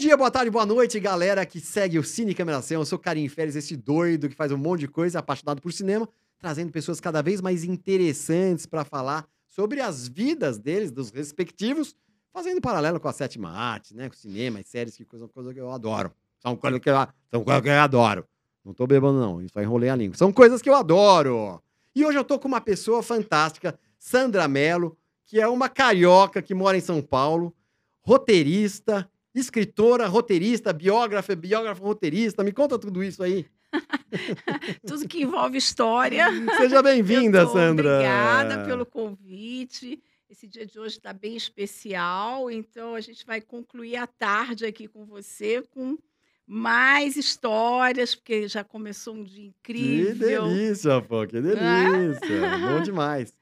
dia, boa tarde, boa noite, galera que segue o Cine Cameração. Eu sou Karim Férez, esse doido que faz um monte de coisa, apaixonado por cinema, trazendo pessoas cada vez mais interessantes para falar sobre as vidas deles, dos respectivos, fazendo paralelo com a sétima arte, né? Com cinema e séries, que coisa, coisa que eu adoro. São coisas que eu, são coisas que eu adoro. Não tô bebendo, não. Só enrolei a língua. São coisas que eu adoro. E hoje eu tô com uma pessoa fantástica, Sandra Mello, que é uma carioca que mora em São Paulo, roteirista, escritora, roteirista, biógrafa, biógrafa, roteirista. Me conta tudo isso aí. tudo que envolve história. Seja bem-vinda, Sandra. Obrigada pelo convite. Esse dia de hoje está bem especial, então a gente vai concluir a tarde aqui com você com mais histórias, porque já começou um dia incrível. Que delícia, pô, que delícia. Bom demais.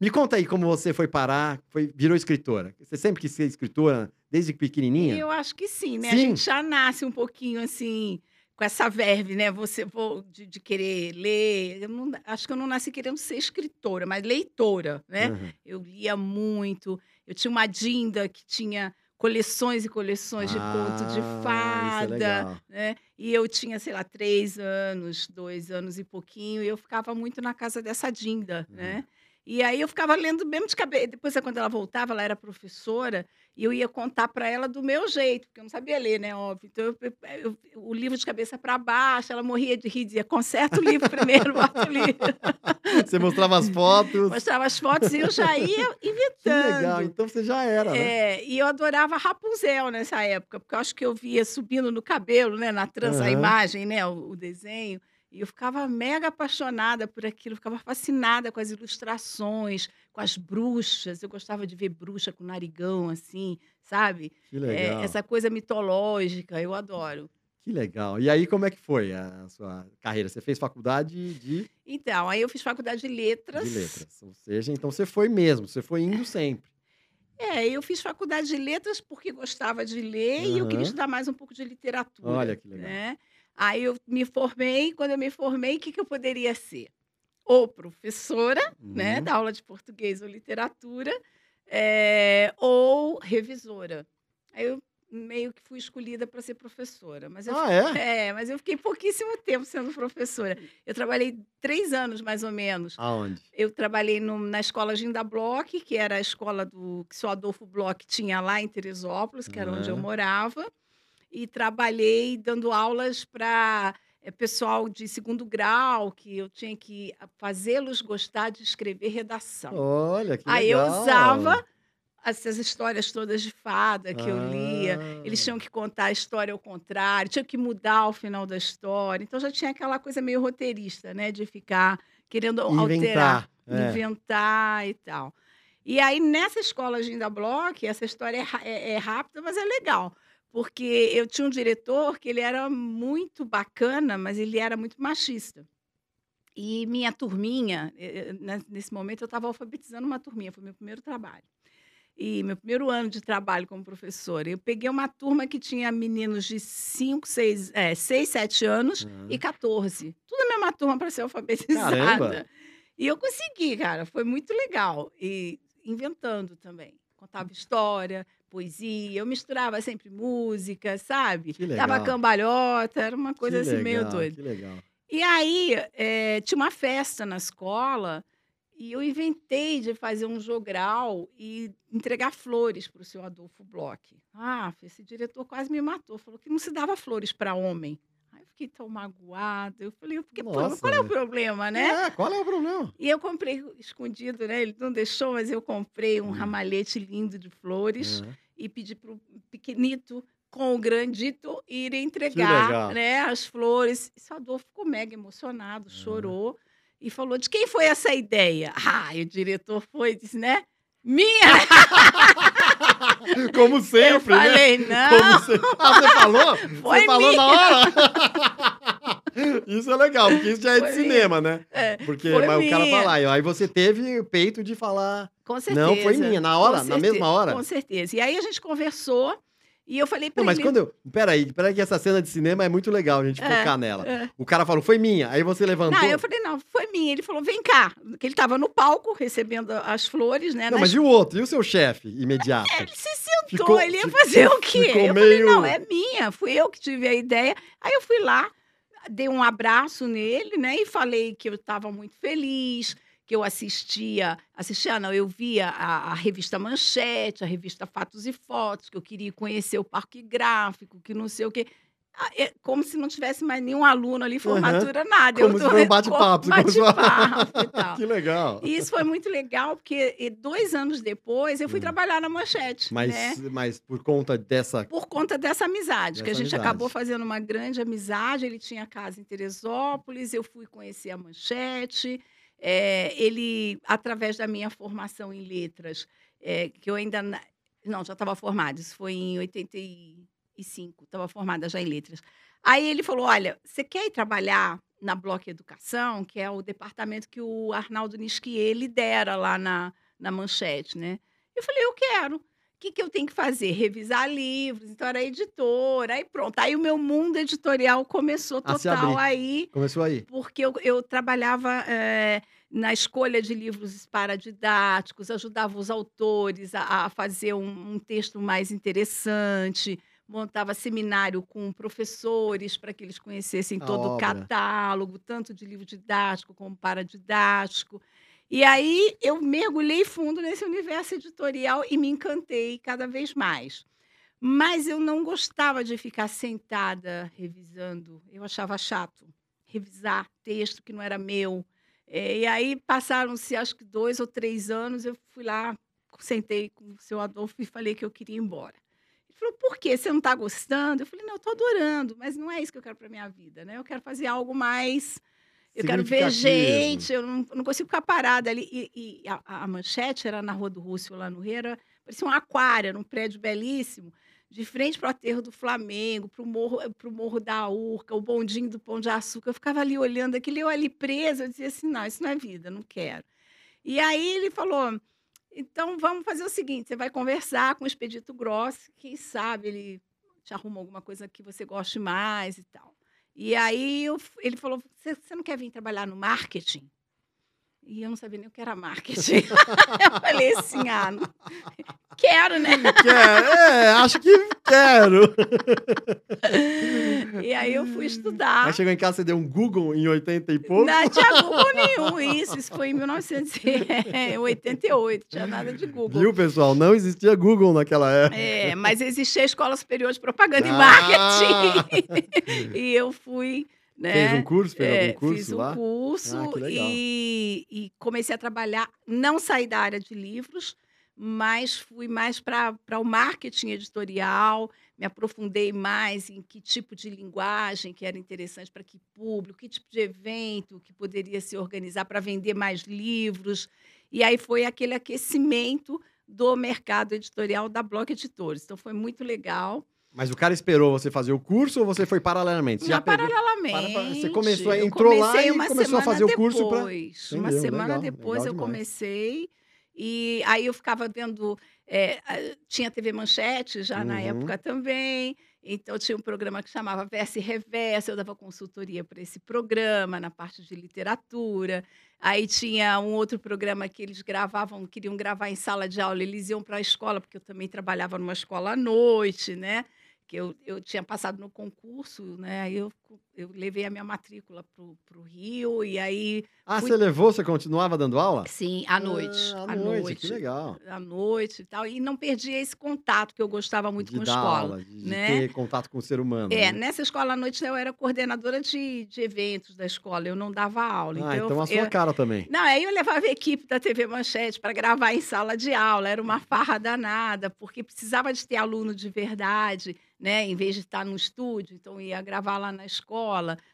Me conta aí como você foi parar, foi, virou escritora. Você sempre quis ser escritora, desde pequenininha? Eu acho que sim, né? Sim? A gente já nasce um pouquinho assim, com essa verve, né? Você de, de querer ler. Eu não, acho que eu não nasci querendo ser escritora, mas leitora, né? Uhum. Eu lia muito. Eu tinha uma Dinda que tinha coleções e coleções de conto de Ah, é fada, legal. né? E eu tinha, sei lá, três anos, dois anos e pouquinho, e eu ficava muito na casa dessa Dinda, Uhum. né? E aí eu ficava lendo mesmo de cabeça. Depois, quando ela voltava, ela era professora, e eu ia contar para ela do meu jeito, porque eu não sabia ler, né? Óbvio. Então, eu- eu- eu- o livro de cabeça para baixo, ela morria de rir, dizia: conserta o livro primeiro, bota o livro. Você mostrava as fotos. Mostrava as fotos e eu já ia Que inventando. legal, então você já era, né? É, e eu adorava Rapunzel nessa época, porque eu acho que eu via subindo no cabelo, né, na trança, a Aham. imagem, né, o, o desenho, e eu ficava mega apaixonada por aquilo, ficava fascinada com as ilustrações, com as bruxas. Eu gostava de ver bruxa com narigão, assim, sabe? Que É, legal. essa coisa mitológica, eu adoro. Que legal. E aí, como é que foi a sua carreira? Você fez faculdade de, Então, aí eu fiz faculdade de letras. de letras. Ou seja, então você foi mesmo, você foi indo sempre. É, eu fiz faculdade de letras porque gostava de ler e eu queria estudar mais um pouco de literatura. Olha que legal. Né? Aí eu me formei, quando eu me formei, o que, que eu poderia ser? Ou professora, né, Uhum. da aula de português ou literatura, é, ou revisora. Aí eu meio que fui escolhida para ser professora. Mas eu Ah, é? é, mas eu fiquei pouquíssimo tempo sendo professora. Eu trabalhei três anos, mais ou menos. Aonde? Eu trabalhei no- na escola Ginda Bloch, que era a escola do que o Adolfo Bloch tinha lá em Teresópolis, que era onde eu morava. E trabalhei dando aulas para pessoal de segundo grau, que eu tinha que fazê-los gostar de escrever redação. Olha, que Aí eu legal. usava essas histórias todas de fada que eu lia. Ah. Eles tinham que contar a história ao contrário, tinham que mudar o final da história. Então já tinha aquela coisa meio roteirista, né? De ficar querendo alterar, Inventar. É. inventar e tal. E aí, nessa escola Ginda Bloch, essa história é, é- é rápida, mas é legal. Porque eu tinha um diretor que ele era muito bacana, mas ele era muito machista. E minha turminha, eh, eh, ne- nesse momento eu estava alfabetizando uma turminha, foi meu primeiro trabalho. E meu primeiro ano de trabalho como professora. Eu peguei uma turma que tinha meninos de 5, 6, 6 7 anos Aham. e 14. Tudo a mesma turma para ser alfabetizada. Caramba! E eu consegui, cara. Foi muito legal. E inventando também. Contava história, poesia. Eu misturava sempre música, sabe? Que Dava legal. cambalhota. Era uma coisa Que assim meio legal, doida. Que legal. E aí, eh, tinha uma festa na escola e eu inventei de fazer um jogral e entregar flores para o seu Adolfo Bloch. Ah, esse diretor quase me matou. Falou que não se dava flores para homem. Aí eu fiquei tão magoada. Eu falei, porque, Nossa, qual é o né? problema, né? É, qual é o problema? E eu comprei escondido, né? Ele não deixou, mas eu comprei um Hum. ramalhete lindo de flores Aham. E pedi para o pequenito com o grandito ir entregar né, as flores. E Adolfo ficou mega emocionado, chorou e falou: de quem foi essa ideia? Ah, e o diretor foi e disse, né? Minha! Como Eu sempre, né? falei, não. Como sempre. Ah, você falou? Foi você falou na minha. hora? isso é legal, porque isso já é de Foi minha. cinema, né? É, Porque mas o cara minha. falar, aí você teve o peito de falar. com certeza. Não, foi minha, na hora? Na mesma hora? Com certeza. E aí a gente conversou e eu falei para Não, mas ele. quando eu. Peraí, peraí, que essa cena de cinema é muito legal a gente É, focar nela. é. O cara falou, foi minha. Aí você levantou. Não, eu falei, não, foi minha. Ele falou, vem cá. Que ele estava no palco recebendo as flores, né? Não, nas mas e o outro? E o seu chefe imediato? Ele se sentou Ficou, ele ia fazer o quê? Eu meio... falei, não, é minha, fui eu que tive a ideia. Aí eu fui lá, dei um abraço nele, né? E falei que eu estava muito feliz, que eu assistia, assistia não, eu via a, a, revista Manchete, a revista Fatos e Fotos, que eu queria conhecer o parque gráfico, que não sei o quê. Ah, é como se não tivesse mais nenhum aluno ali, formatura, uhum. nada. Como eu se foi um bate-papo. Bate-papo Que legal. E isso foi muito legal, porque dois anos depois eu fui hum. trabalhar na Manchete. Mas, né? mas por conta dessa... Por conta dessa amizade, dessa que a gente amizade. acabou fazendo uma grande amizade. Ele tinha casa em Teresópolis, eu fui conhecer a Manchete. É, ele, através da minha formação em letras, é, que eu ainda... Não, já estava formada, isso foi em 80 2005, estava formada já em letras. Aí ele falou: Olha, você quer ir trabalhar na Bloco Educação, que é o departamento que o Arnaldo Nisquier lidera lá na, na Manchete, né? Eu falei: Eu quero. O que, que eu tenho que fazer? Revisar livros. Então era editora, aí pronto. Aí o meu mundo editorial começou total aí. Começou aí. Porque eu, eu trabalhava. É, na escolha de livros paradidáticos, ajudava os autores a, a fazer um, um texto mais interessante, montava seminário com professores para que eles conhecessem A todo o obra. catálogo, tanto de livro didático como paradidático. E aí eu mergulhei fundo nesse universo editorial e me encantei cada vez mais. Mas eu não gostava de ficar sentada revisando, eu achava chato revisar texto que não era meu. É, e aí passaram-se acho que dois ou três anos, eu fui lá, sentei com o seu Adolfo e falei que eu queria ir embora. Ele falou, por quê? Você não está gostando? Eu falei, não, eu estou adorando, mas não é isso que eu quero para minha vida, né? Eu quero fazer algo mais. Eu quero ver gente, eu não, eu não consigo ficar parada ali. E, e a, a manchete era na Rua do Rússio, lá no Rio, era, parecia um aquário, era um prédio belíssimo, de frente para o aterro do Flamengo, para o morro, pro morro da Urca, o bondinho do Pão de Açúcar. Eu ficava ali olhando aquilo, eu ali presa, eu dizia assim, não, isso não é vida, não quero. E aí ele falou, então vamos fazer o seguinte: você vai conversar com o Expedito Gross, quem sabe ele te arruma alguma coisa que você goste mais e tal. E aí eu, ele falou: você, não quer vir trabalhar no marketing? E eu não sabia nem o que era marketing. eu falei assim: ah, não, quero, né? Quero, é, acho que quero. E aí eu fui estudar. Aí chegou em casa, você deu um Google em 80 e pouco. Não tinha Google nenhum, isso. Isso foi em 1988, tinha nada de Google. Viu, pessoal? Não existia Google naquela época. É, mas existia a Escola Superior de Propaganda e Ah! Marketing. e eu fui, né? Fez um curso? Fez é, algum curso fiz um lá? curso Ah, e, e comecei a trabalhar, não saí da área de livros, mas fui mais para o marketing editorial, me aprofundei mais em que tipo de linguagem que era interessante para que público, que tipo de evento que poderia se organizar para vender mais livros. E aí foi aquele aquecimento do mercado editorial da Block Editores. Então foi muito legal. Mas o cara esperou você fazer o curso ou você foi paralelamente? Você Não, já pegou- paralelamente. para- você começou entrou lá e começou a fazer o curso depois. Uma semana Legal, depois legal eu comecei. E aí eu ficava vendo. é, tinha TV Manchete já na Uhum. época também. Então tinha um programa que chamava Verso e Reverso. Eu dava consultoria para esse programa na parte de literatura. Aí tinha um outro programa que eles gravavam, queriam gravar em sala de aula, eles iam para a escola, porque eu também trabalhava numa escola à noite, né? Que eu, eu tinha passado no concurso, né? Aí eu, eu levei a minha matrícula para o Rio, e aí, Ah, fui- você levou? Você continuava dando aula? sim, à noite. Ah, à à noite, noite. que legal. À noite e tal. E não perdia esse contato que eu gostava muito de com a escola. aula, de, de né? ter contato com o ser humano. É, né? nessa escola à noite eu era coordenadora de, de eventos da escola, eu não dava aula. Ah, então então a eu, sua eu- cara também. Não, aí eu levava a equipe da TV Manchete para gravar em sala de aula, era uma farra danada, porque precisava de ter aluno de verdade, né? Em vez de estar no estúdio, então ia gravar lá na escola,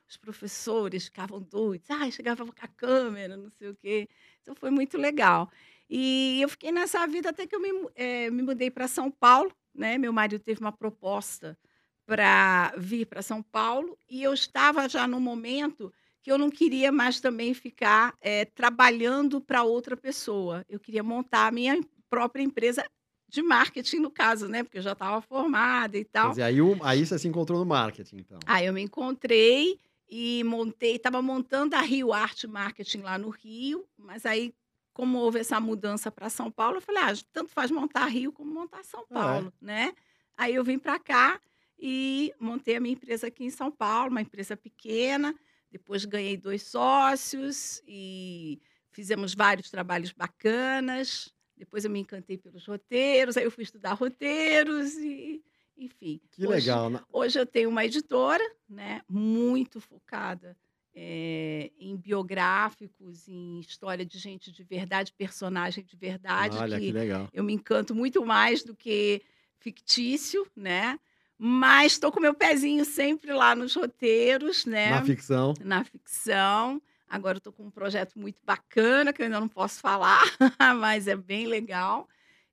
os professores ficavam doidos, ah, chegava com a câmera, não sei o quê. Então foi muito legal. E eu fiquei nessa vida até que eu me, eh, me mudei para São Paulo, né? Meu marido teve uma proposta para vir para São Paulo e eu estava já no momento que eu não queria mais também ficar eh, trabalhando para outra pessoa. Eu queria montar a minha própria empresa de marketing, no caso, né? Porque eu já estava formada e Quer tal. dizer, aí, aí você se encontrou no marketing, então. Aí eu me encontrei e montei, estava montando a Rio Arte Marketing lá no Rio, mas aí como houve essa mudança para São Paulo, eu falei, ah, tanto faz montar Rio como montar São É. Paulo, né? Aí eu vim para cá e montei a minha empresa aqui em São Paulo, uma empresa pequena. Depois ganhei dois sócios e fizemos vários trabalhos bacanas. Depois eu me encantei pelos roteiros, aí eu fui estudar roteiros e, enfim. Que hoje, legal. né? Hoje eu tenho uma editora, né, muito focada eh, em biográficos, em história de gente de verdade, personagem de verdade, Olha, que que legal. eu me encanto muito mais do que fictício, né? Mas estou com meu pezinho sempre lá nos roteiros, né? Na ficção. na ficção. Agora estou com um projeto muito bacana que eu ainda não posso falar, mas é bem legal.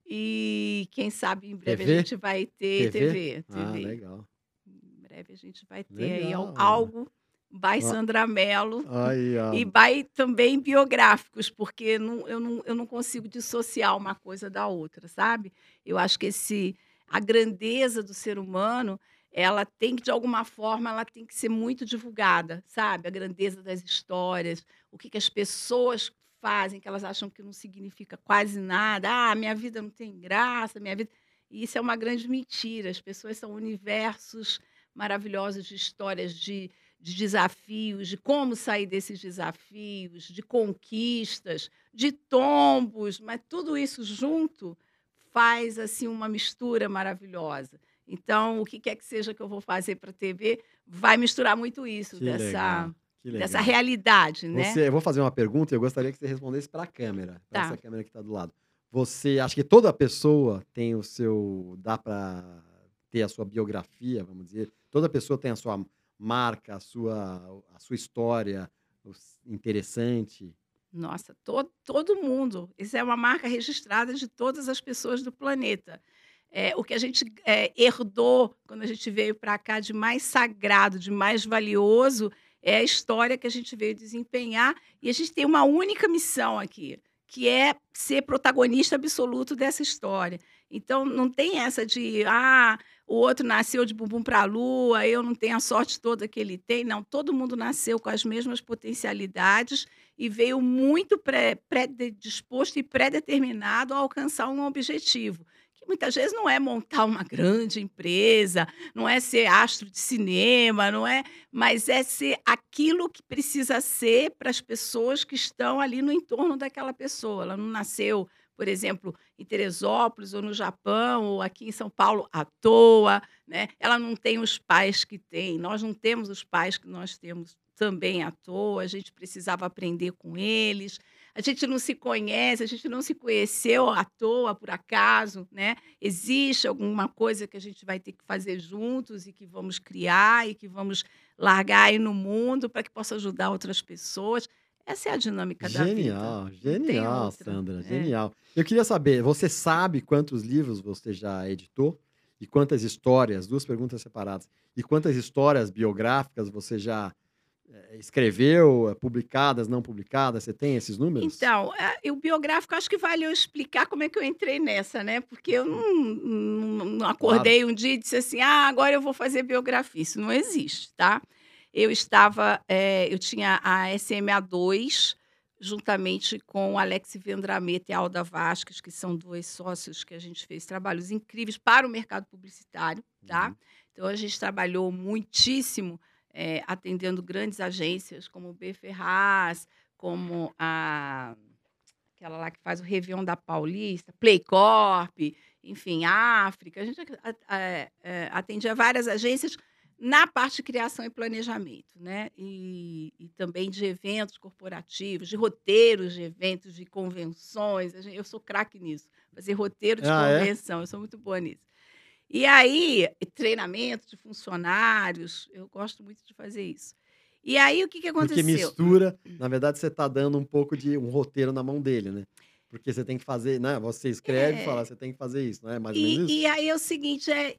E quem sabe em breve TV? a gente vai ter TV? TV. Ah, TV. legal. Em breve a gente vai ter aí Legal. al- algo by Ó. Sandra Mello Aí, e by também biográficos, porque não- eu, não, eu não consigo dissociar uma coisa da outra, sabe? Eu acho que esse a grandeza do ser humano, ela tem que de alguma forma, ela tem que ser muito divulgada, sabe? A grandeza das histórias, o que, que as pessoas fazem, que elas acham que não significa quase nada. Ah, minha vida não tem graça, minha vida. E isso é uma grande mentira. As pessoas são universos maravilhosos de histórias de de desafios, de como sair desses desafios, de conquistas, de tombos, mas tudo isso junto faz assim uma mistura maravilhosa. Então, o que quer que seja que eu vou fazer para a TV, vai misturar muito isso Que dessa legal. Legal. dessa realidade, né? Você, eu vou fazer uma pergunta e eu gostaria que você respondesse para a câmera, para Tá. essa câmera que está do lado. Você acha que toda pessoa tem o seu. dá para ter a sua biografia, vamos dizer? Toda pessoa tem a sua marca, a sua, a sua história interessante? Nossa, to- todo mundo. Isso é uma marca registrada de todas as pessoas do planeta. É, o que a gente é, herdou quando a gente veio para cá de mais sagrado, de mais valioso, é a história que a gente veio desempenhar. E a gente tem uma única missão aqui, que é ser protagonista absoluto dessa história. Então, não tem essa de, ah, o outro nasceu de bumbum para a lua, eu não tenho a sorte toda que ele tem. Não, todo mundo nasceu com as mesmas potencialidades e veio muito pré- predisposto e pré-determinado a alcançar um objetivo. Muitas vezes não é montar uma grande empresa, não é ser astro de cinema, não é, mas é ser aquilo que precisa ser para as pessoas que estão ali no entorno daquela pessoa. Ela não nasceu, por exemplo, em Teresópolis ou no Japão ou aqui em São Paulo à toa, né? Ela não tem os pais que tem, nós não temos os pais que nós temos também à toa, a gente precisava aprender com eles. A gente não se conhece, a gente não se conheceu à toa, por acaso, né? Existe alguma coisa que a gente vai ter que fazer juntos e que vamos criar e que vamos largar aí no mundo para que possa ajudar outras pessoas. Essa é a dinâmica da vida. Genial, genial, outra. Sandra, É. genial. Eu queria saber, você sabe quantos livros você já editou? E quantas histórias, duas perguntas separadas, e quantas histórias biográficas você já escreveu, eh, publicadas, não publicadas? Você tem esses números? Então, é, o biográfico, acho que vale eu explicar como é que eu entrei nessa, né? Porque eu não, não- não acordei um dia e disse assim, ah, agora eu vou fazer biografia. Isso não existe, tá? Eu estava, é, eu tinha a SMA2, juntamente com Alex Vendrameta e Alda Vasques, que são dois sócios que a gente fez trabalhos incríveis para o mercado publicitário, tá? Uhum. Então, a gente trabalhou muitíssimo é, atendendo grandes agências como o B. Ferraz, como a aquela lá que faz o Réveillon da Paulista, Playcorp, enfim, África. A gente a- é, atendia várias agências na parte de criação e planejamento, né? E, e também de eventos corporativos, de roteiros de eventos, de convenções. Eu sou craque nisso, fazer roteiro de Ah, é? convenção, eu sou muito boa nisso. E aí, treinamento de funcionários, eu gosto muito de fazer isso. E aí, o que, que Porque aconteceu? mistura, na verdade, você está dando um pouco de um roteiro na mão dele, né? Porque você tem que fazer, né? Você escreve e É. fala, você tem que fazer isso, não é? Mais ou menos E, isso? e aí é o seguinte, é,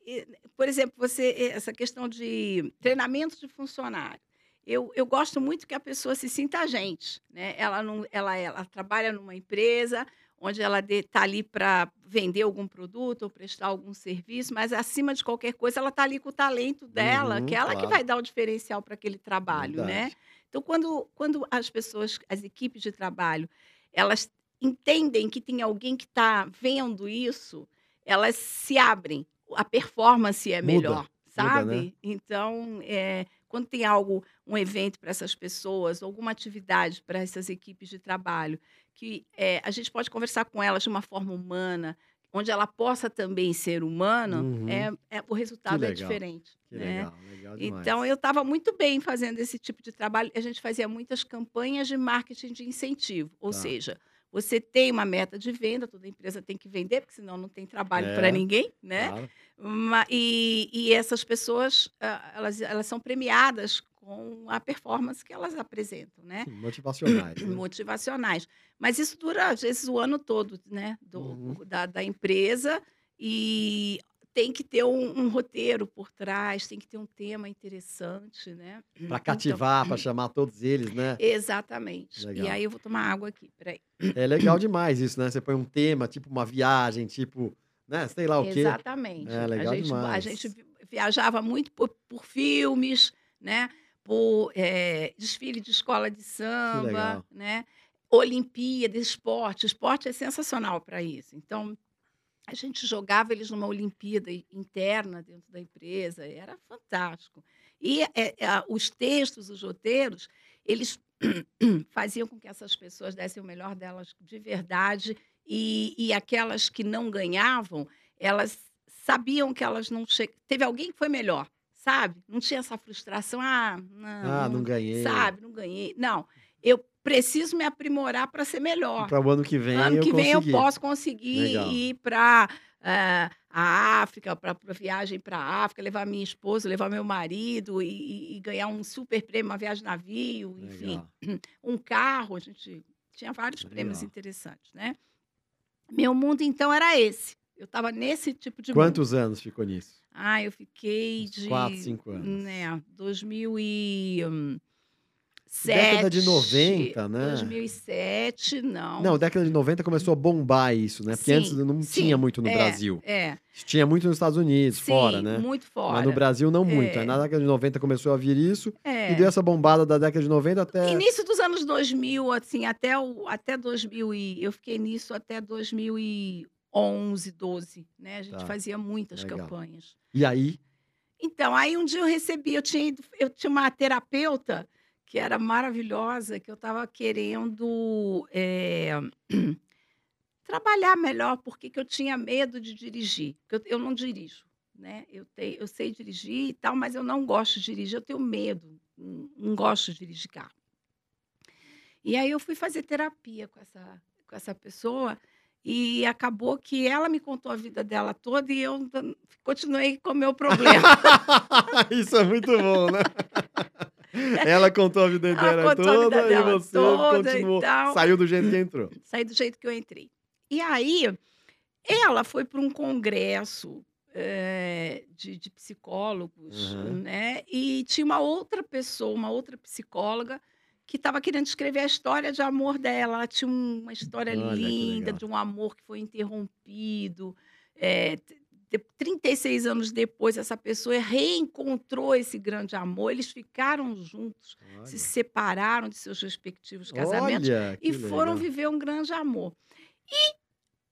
por exemplo, você essa questão de treinamento de funcionário. Eu, eu gosto muito que a pessoa se sinta gente, né? Ela não, ela, ela trabalha numa empresa onde ela está ali para vender algum produto ou prestar algum serviço, mas acima de qualquer coisa ela está ali com o talento dela, Uhum, que é ela que claro. vai dar o diferencial para aquele trabalho, né? Verdade. Então, quando, quando as pessoas, as equipes de trabalho, elas entendem que tem alguém que está vendo isso, elas se abrem. A performance é Muda, melhor, muda, sabe? né? Então, é, quando tem algo, um evento para essas pessoas, alguma atividade para essas equipes de trabalho, que é, a gente pode conversar com elas de uma forma humana, onde ela possa também ser humana, Uhum. é, é- o resultado é diferente. Que né? legal, legal demais. Então, eu estava muito bem fazendo esse tipo de trabalho. A gente fazia muitas campanhas de marketing de incentivo. Ou Tá. seja, você tem uma meta de venda, toda empresa tem que vender, porque senão não tem trabalho É, para ninguém, né? Claro. E, e essas pessoas, ah, elas, elas são premiadas com a performance que elas apresentam, né? Sim, motivacionais. né? motivacionais. Mas isso dura, às vezes, o ano todo, né? Do, Uhum. da, da empresa. E tem que ter um, um roteiro por trás, tem que ter um tema interessante, né? Para Então, cativar, para chamar todos eles, né? exatamente. Legal. E aí eu vou tomar água aqui, peraí. É legal demais isso, né? Você põe um tema, tipo uma viagem, tipo, né? Sei lá o quê. Exatamente. É, legal a, gente, a demais. gente vi- viajava muito por, por filmes, né? Por eh, desfile de escola de samba, né? Olimpíada, esporte. Esporte é sensacional para isso. Então, a gente jogava eles numa Olimpíada interna dentro da empresa, era fantástico. E eh, eh, os textos, os roteiros, eles faziam com que essas pessoas dessem o melhor delas de verdade e, e aquelas que não ganhavam, elas sabiam que elas não che... teve alguém que foi melhor, sabe? Não tinha essa frustração, ah, não, Ah, não ganhei. sabe, não ganhei. Não, eu preciso me aprimorar para ser melhor. Para o ano que vem ano eu que vem consegui. eu posso conseguir Legal. ir para a África, para viagem para a África, levar minha esposa, levar meu marido e, e- e ganhar um super prêmio, uma viagem de navio, enfim Legal. um carro, a gente tinha vários prêmios Legal. interessantes, né? Meu mundo, então, era esse. Eu estava nesse tipo de mundo. Quantos anos ficou nisso? Ah, eu fiquei Uns de... quatro, cinco anos. Né, 2007... Década de 90, né? 2007, não. Não, década de 90 começou a bombar isso, né? Porque antes Sim, não sim, tinha muito no é, Brasil. É, Tinha muito nos Estados Unidos, sim, fora, né? muito fora. Mas no Brasil não muito. É. Aí na década de 90 começou a vir isso É. e deu essa bombada da década de 90 até. Início dos anos 2000, assim, até, o, até 2000 e... Eu fiquei nisso até 2011, 12, né? A gente Tá. fazia muitas Legal. campanhas. E aí, Então, aí um dia eu recebi, eu tinha, eu tinha uma terapeuta que era maravilhosa, que eu estava querendo eh, trabalhar melhor, porque que eu tinha medo de dirigir. Eu, eu não dirijo, né? Eu, tenho, eu sei dirigir e tal, mas eu não gosto de dirigir, eu tenho medo, não, não gosto de dirigir carro. E aí eu fui fazer terapia com essa, com essa pessoa e acabou que ela me contou a vida dela toda e eu continuei com o meu problema. isso é muito bom, né? Ela contou a vida inteira vida toda e você toda e continuou, tal. saiu do jeito que entrou. Saí do jeito que eu entrei. E aí, ela foi para um congresso eh, de, de psicólogos, Uhum. né? E tinha uma outra pessoa, uma outra psicóloga, que estava querendo escrever a história de amor dela. Ela tinha um- uma história Olha, linda de um amor que foi interrompido. t- de- 36 anos depois, essa pessoa reencontrou esse grande amor. Eles ficaram juntos, se Olha, separaram de seus respectivos casamentos Olha, e foram legal. viver um grande amor. E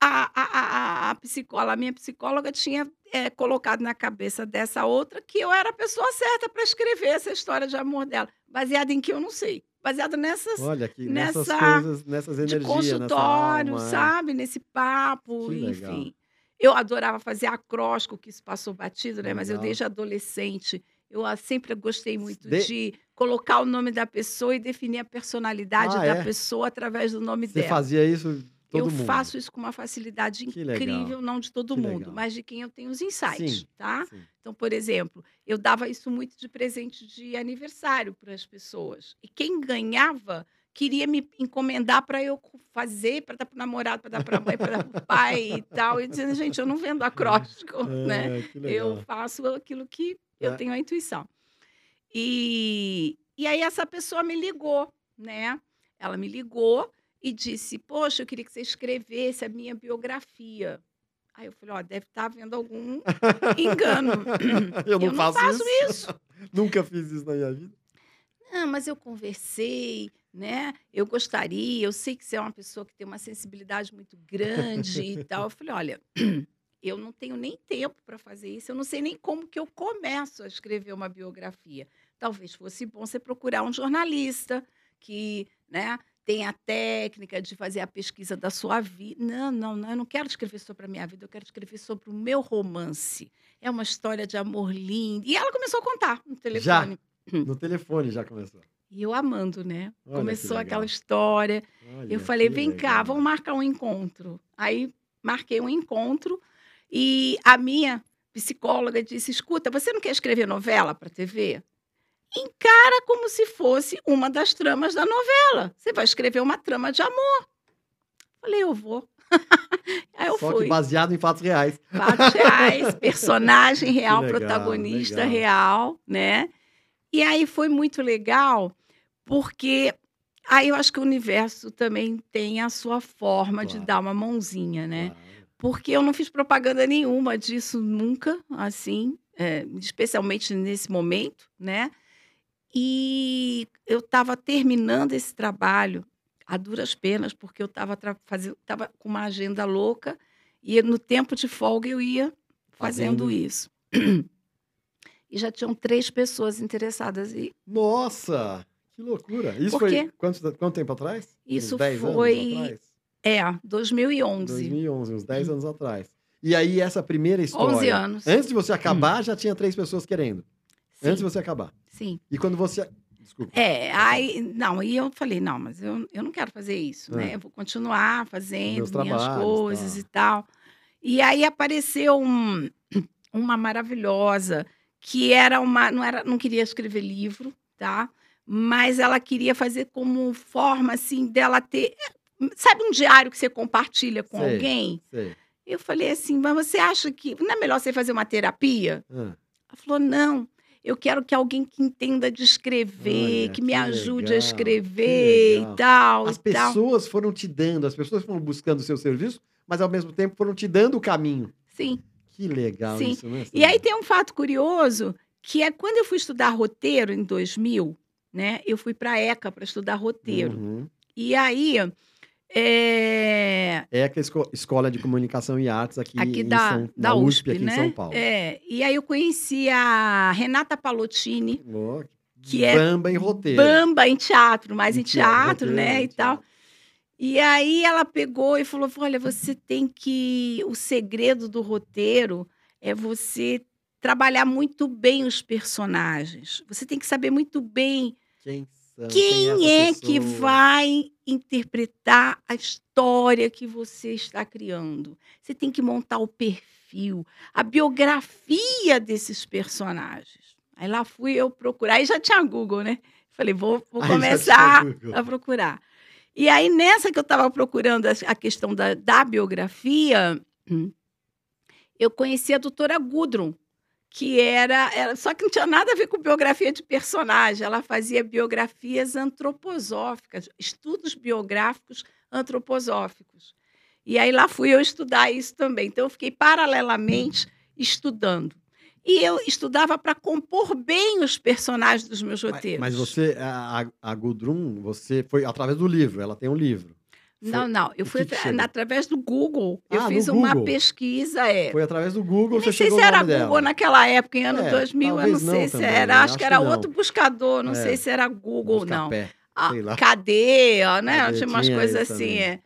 a, a, a, a- psicóloga, a minha psicóloga tinha eh, colocado na cabeça dessa outra que eu era a pessoa certa para escrever essa história de amor dela, baseada em que eu não sei, baseada nessas Olha que nessas nessa- coisas, nessas de energias, consultório, nessa alma, é. sabe, nesse papo, enfim. Eu adorava fazer acróstico, que isso passou batido, né? Mas eu desde adolescente eu ah, sempre gostei muito De- de colocar o nome da pessoa e definir a personalidade Ah, da é? pessoa através do nome Você dela. fazia isso todo eu mundo. faço isso com uma facilidade Que legal. incrível, não de todo Que mundo, legal. mas de quem eu tenho os insights, Sim. tá? Sim. Então, por exemplo, eu dava isso muito de presente de aniversário para as pessoas. E quem ganhava queria me encomendar para eu fazer, para dar para o namorado, para dar para a mãe, para dar para o pai e tal. E dizendo, gente, eu não vendo acróstico, né? É, legal. Eu faço aquilo que eu É. tenho a intuição. E, e aí essa pessoa me ligou, né? Ela me ligou e disse: Poxa, eu queria que você escrevesse a minha biografia. Aí eu falei: Ó, deve estar havendo algum engano. eu não eu não faço, faço isso. Nunca fiz isso na minha vida. Ah, mas eu conversei, né? Eu gostaria, eu sei que você é uma pessoa que tem uma sensibilidade muito grande e tal. Eu falei, olha, eu não tenho nem tempo para fazer isso, eu não sei nem como que eu começo a escrever uma biografia. Talvez fosse bom você procurar um jornalista que, né, tem a técnica de fazer a pesquisa da sua vida. Não, não, não, eu não quero escrever sobre a minha vida, eu quero escrever sobre o meu romance. É uma história de amor lindo. E ela começou a contar no telefone. Já? No telefone já começou. E eu amando, né? Olha Começou que aquela história. Olha, Eu falei, vem cá, legal. vamos marcar um encontro. Aí marquei um encontro e a minha psicóloga disse: escuta, você não quer escrever novela para TV? Encara como se fosse uma das tramas da novela. Você vai escrever uma trama de amor. Falei, eu vou. Aí eu Só fui. baseado em fatos reais. Fatos reais, personagem real, legal, protagonista legal. real, né? E aí foi muito legal, porque aí eu acho que o universo também tem a sua forma de Claro. dar uma mãozinha, né? Claro. Porque eu não fiz propaganda nenhuma disso nunca, assim, é, especialmente nesse momento, né? E eu estava terminando esse trabalho a duras penas, porque eu estava com uma agenda louca e no tempo de folga eu ia fazendo Fazendo. isso. E já tinham três pessoas interessadas e Nossa, que loucura. Isso Por foi quanto, quanto tempo atrás? Isso 10 foi- atrás? é 2011, 2011, uns 10 anos atrás. E aí, essa primeira história. 11 anos. Antes de você acabar, já tinha três pessoas querendo. Sim, Antes de você acabar. sim. E quando você. Desculpa. É, aí, não, e eu falei, não, mas eu, eu não quero fazer isso, É. né? Eu vou continuar fazendo Meus minhas coisas tá. e tal. E aí apareceu um- uma maravilhosa que era uma, não era, não queria escrever livro, tá? Mas ela queria fazer como forma assim dela ter, sabe um diário que você compartilha com Sei. alguém? Sei. Eu falei assim, mas você acha que não é melhor você fazer uma terapia? Ah, Ela falou: não, eu quero que alguém que entenda de escrever, Olha, que me que ajude legal, a escrever e tal. As e tal. pessoas foram te dando, as pessoas foram buscando o seu serviço, mas ao mesmo tempo foram te dando o caminho. Sim. Que legal Sim. isso, né? E aí tem um fato curioso, que é quando eu fui estudar roteiro em 2000, né? Eu fui para a ECA para estudar roteiro. Uhum. E aí, é, É que a esco- Escola de Comunicação e Artes aqui, aqui da, São, da na USP, aqui né? em São Paulo. É, e aí eu conheci a Renata Palottini, Ó, que é Bamba em roteiro. bamba em teatro, mais Em em teatro, teatro, né, e tal. E aí ela pegou e falou: olha, você tem que. O segredo do roteiro é você trabalhar muito bem os personagens. Você tem que saber muito bem Quem são? quem é é essa que vai interpretar a história que você está criando. Você tem que montar o perfil, a biografia desses personagens. Aí lá fui eu procurar. Aí já tinha Google, né? Falei, vou, vou começar a procurar. E aí, nessa que eu estava procurando a, a questão da, da biografia, hum, eu conheci a doutora Gudrun, que era, era. Só que não tinha nada a ver com biografia de personagem. Ela fazia biografias antroposóficas, estudos biográficos antroposóficos. E aí lá fui eu estudar isso também. Então, eu fiquei paralelamente estudando. E eu estudava para compor bem os personagens dos meus Mas- roteiros. Mas você, a, a- a Gudrun, você foi através do livro, ela tem um livro. Foi- Não, não. Eu fui atra- através do Google. Eu Ah, fiz uma Google. pesquisa. É. Foi através do Google, Eu nem sei se era Google dela. naquela época, em ano É, 2000. Eu não sei não se também, era. acho Acho que era não. outro buscador. Não É. sei se era Google, não. Buscapé, Ah, ó, Né? Cadê? Tinha umas coisas assim. É.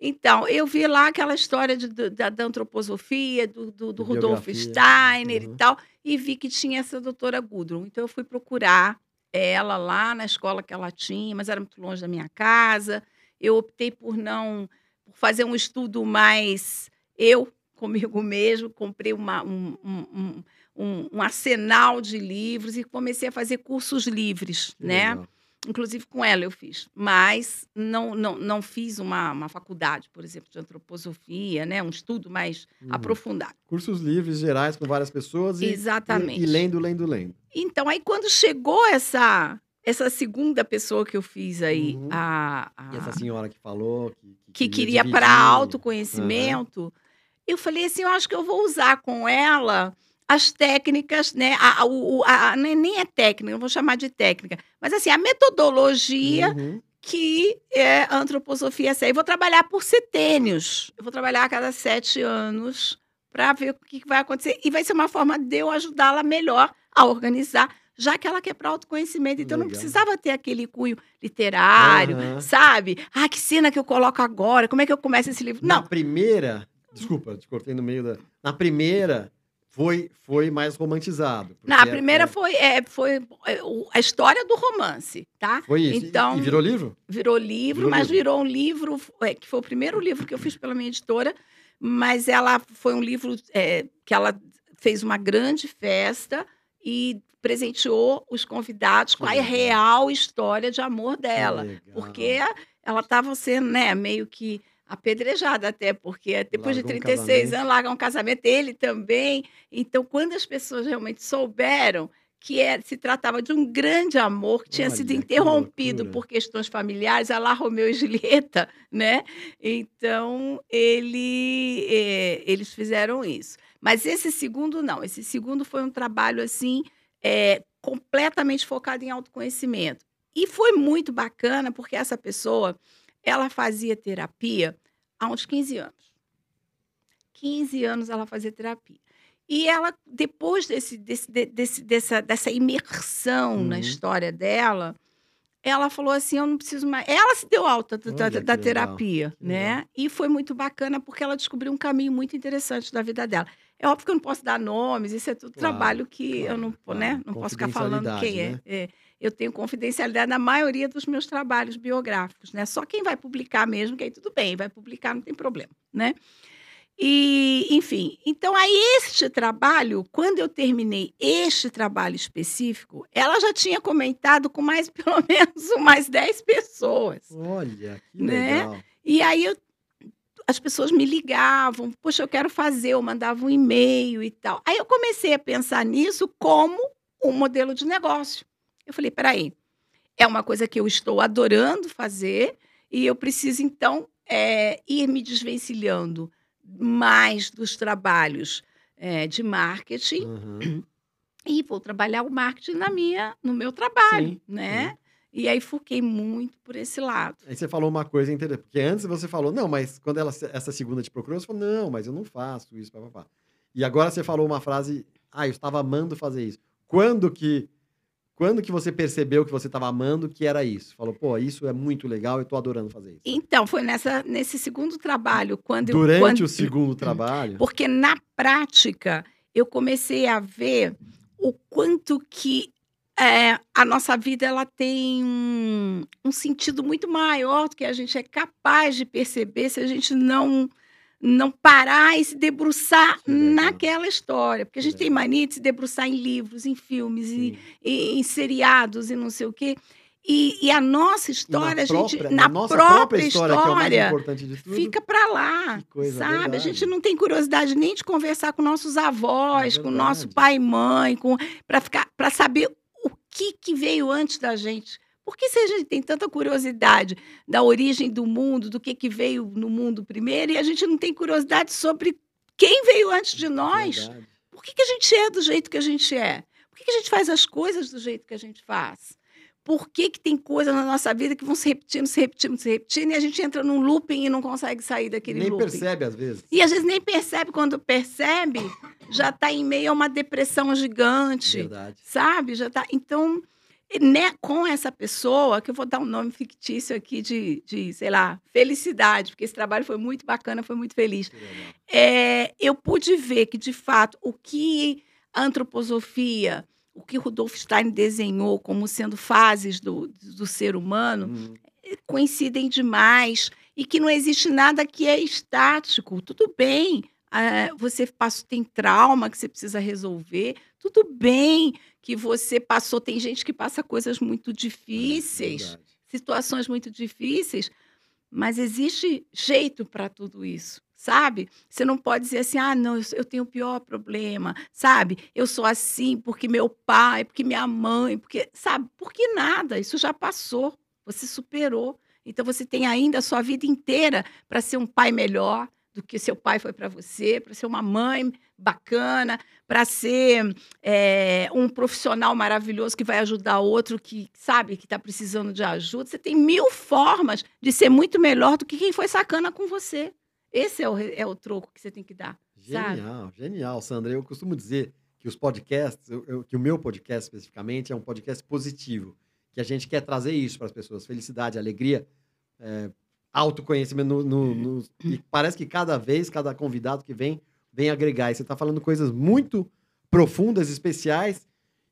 Então, eu vi lá aquela história de- da, da antroposofia, do, do, do Rudolf. Steiner Uhum. e tal, e vi que tinha essa doutora Gudrun. Então, eu fui procurar ela lá na escola que ela tinha, mas era muito longe da minha casa. Eu optei por não por fazer um estudo mais eu comigo mesmo, comprei uma, um, um, um, um- arsenal de livros e comecei a fazer cursos livres, Que né? legal. Inclusive com ela eu fiz, mas não, não, não fiz uma, uma faculdade, por exemplo, de antroposofia, né? um estudo mais Uhum. aprofundado. Cursos livres gerais com várias pessoas e, Exatamente. e, e lendo, lendo, lendo. Então, aí quando chegou essa essa segunda pessoa que eu fiz aí, Uhum. a, a- essa senhora que falou que, que queria dividir. para autoconhecimento, eu falei assim, eu acho que eu vou usar com ela as técnicas, né? A, a- o- a- a- nem é técnica, não vou chamar de técnica, mas assim, a metodologia Uhum. que é antroposofia séria. Eu vou trabalhar por setênios. Eu vou trabalhar a cada sete anos para ver o que vai acontecer. E vai ser uma forma de eu ajudá-la melhor a organizar, já que ela quer para autoconhecimento. Então, Legal. não precisava ter aquele cunho literário, uhum. sabe? Ah, que cena que eu coloco agora? Como é que eu começo esse livro? Não. Na primeira, desculpa, te cortei no meio da. Na primeira, foi, foi mais romantizado. Na a primeira é... foi, é, foi é, a história do romance, tá? Foi isso. Então, e, virou livro? Virou livro, virou mas livro. virou um livro, é, que foi o primeiro livro que eu fiz pela minha editora, mas ela foi um livro é, que ela fez uma grande festa e presenteou os convidados com a real história de amor dela. Porque ela estava sendo, né, meio que apedrejada até, porque depois larga de 36 um anos larga um casamento, ele também. Então, quando as pessoas realmente souberam que é, se tratava de um grande amor que tinha Olha, sido interrompido que por questões familiares, a lá Romeu e Julieta, né? Então, ele, é, eles fizeram isso. Mas esse segundo, não. Esse segundo foi um trabalho, assim, é, completamente focado em autoconhecimento. E foi muito bacana, porque essa pessoa ela fazia terapia há uns 15 anos. 15 anos ela fazia terapia. E ela, depois desse, desse, desse, dessa, dessa imersão uhum. na história dela, ela falou assim: eu não preciso mais. Ela se deu alta da, da, da terapia, né? Legal. E foi muito bacana porque ela descobriu um caminho muito interessante da vida dela. É óbvio que eu não posso dar nomes, isso é tudo claro, trabalho que claro, eu não, claro. né? não posso ficar falando quem é. né? é. eu tenho confidencialidade na maioria dos meus trabalhos biográficos, né? Só quem vai publicar mesmo, que aí tudo bem, vai publicar, não tem problema, né? E, enfim, então aí este trabalho, quando eu terminei este trabalho específico, ela já tinha comentado com mais, pelo menos, mais 10 pessoas. Olha, que né? legal. E aí eu, as pessoas me ligavam, poxa, eu quero fazer, eu mandava um e-mail e tal. Aí eu comecei a pensar nisso como um modelo de negócio. Eu falei, peraí, é uma coisa que eu estou adorando fazer e eu preciso, então, é, ir me desvencilhando mais dos trabalhos é, de marketing uhum. e vou trabalhar o marketing na minha, no meu trabalho, sim, né? Sim. E aí foquei muito por esse lado. Aí você falou uma coisa interessante, porque antes você falou, não, mas quando ela, essa segunda te procurou, você falou, não, mas eu não faço isso, papapá. E agora você falou uma frase, ah, eu estava amando fazer isso. Quando que quando que você percebeu que você estava amando que era isso? Falou, pô, isso é muito legal, eu estou adorando fazer isso. Então, foi nessa, nesse segundo trabalho. quando Durante eu, quando... o segundo trabalho? Porque na prática, eu comecei a ver o quanto que é, a nossa vida ela tem um, um sentido muito maior do que a gente é capaz de perceber se a gente não não parar e se debruçar naquela história. Porque a gente tem mania de se debruçar em livros, em filmes, e, e, em seriados e não sei o quê. E, e a nossa história, a gente, própria, na, nossa própria, própria história, história é fica para lá, coisa, sabe? Verdade. A gente não tem curiosidade nem de conversar com nossos avós, é com nosso pai e mãe, para ficar, para saber que, que veio antes da gente. Por que se a gente tem tanta curiosidade da origem do mundo, do que, que veio no mundo primeiro, e a gente não tem curiosidade sobre quem veio antes de nós? Verdade. Por que, que a gente é do jeito que a gente é? Por que, que a gente faz as coisas do jeito que a gente faz? Por que, que tem coisas na nossa vida que vão se repetindo, se repetindo, se repetindo, e a gente entra num looping e não consegue sair daquele nem looping? Nem percebe, às vezes. E às vezes nem percebe, quando percebe, já está em meio a uma depressão gigante. Verdade. Sabe? Já tá. Então, né, com essa pessoa, que eu vou dar um nome fictício aqui de, de sei lá, felicidade, porque esse trabalho foi muito bacana, foi muito feliz. É, eu pude ver que, de fato, o que a antroposofia, o que Rudolf Stein desenhou como sendo fases do, do ser humano, uhum. coincidem demais e que não existe nada que é estático. Tudo bem, uh, você passa, tem trauma que você precisa resolver, tudo bem que você passou. Tem gente que passa coisas muito difíceis, é, situações muito difíceis, mas existe jeito para tudo isso, sabe? Você não pode dizer assim, ah, não, eu tenho o pior problema, sabe? Eu sou assim porque meu pai, porque minha mãe, porque, sabe? Porque nada, isso já passou, você superou. Então você tem ainda a sua vida inteira para ser um pai melhor, do que seu pai foi para você, para ser uma mãe bacana, para ser é, um profissional maravilhoso que vai ajudar outro que sabe que está precisando de ajuda. Você tem mil formas de ser muito melhor do que quem foi sacana com você. Esse é o, é o troco que você tem que dar. Genial, sabe? genial, Sandra. Eu costumo dizer que os podcasts, eu, eu, que o meu podcast especificamente é um podcast positivo, que a gente quer trazer isso para as pessoas, felicidade, alegria, é, autoconhecimento no, no, no, e parece que cada vez, cada convidado que vem, vem agregar. E você está falando coisas muito profundas, especiais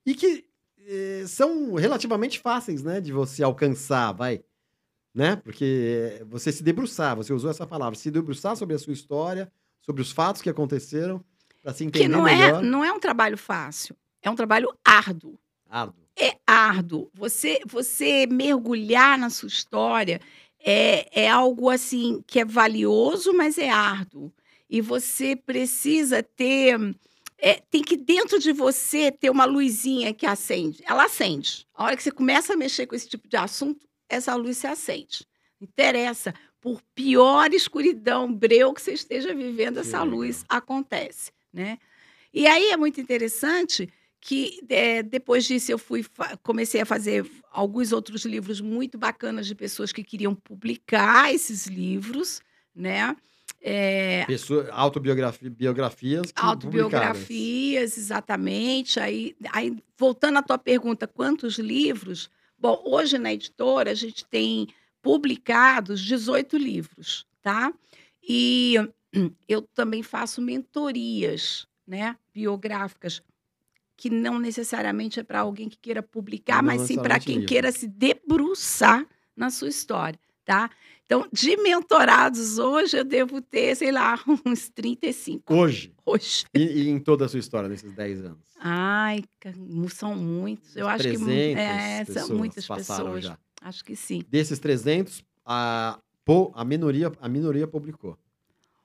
e que eh, são relativamente fáceis, né, de você alcançar, vai, né? Porque você se debruçar, você usou essa palavra, se debruçar sobre a sua história, sobre os fatos que aconteceram, para se entender que não melhor. É, não é um trabalho fácil, é um trabalho árduo. Árduo. É árduo. Você, você mergulhar na sua história é, é algo assim que é valioso, mas é árduo. E você precisa ter. É, tem que dentro de você ter uma luzinha que acende. Ela acende. A hora que você começa a mexer com esse tipo de assunto, essa luz se acende. Interessa. Por pior escuridão, breu que você esteja vivendo, essa luz acontece. Né? E aí é muito interessante que é, depois disso eu fui comecei a fazer alguns outros livros muito bacanas de pessoas que queriam publicar esses livros, né? É, Pessoa, autobiografia, biografias. Autobiografias, exatamente. Aí, aí, voltando à tua pergunta, quantos livros? Bom, hoje na editora a gente tem publicados 18 livros, tá? E eu também faço mentorias, né, biográficas que não necessariamente é para alguém que queira publicar, não mas sim para quem livro. queira se debruçar na sua história, tá? Então, de mentorados hoje, eu devo ter, sei lá, uns 35. Hoje? Hoje. E, e em toda a sua história, nesses 10 anos? Ai, são muitos. Eu acho que é, são muitas pessoas. Já. Acho que sim. Desses 300, a, a, minoria, a minoria publicou.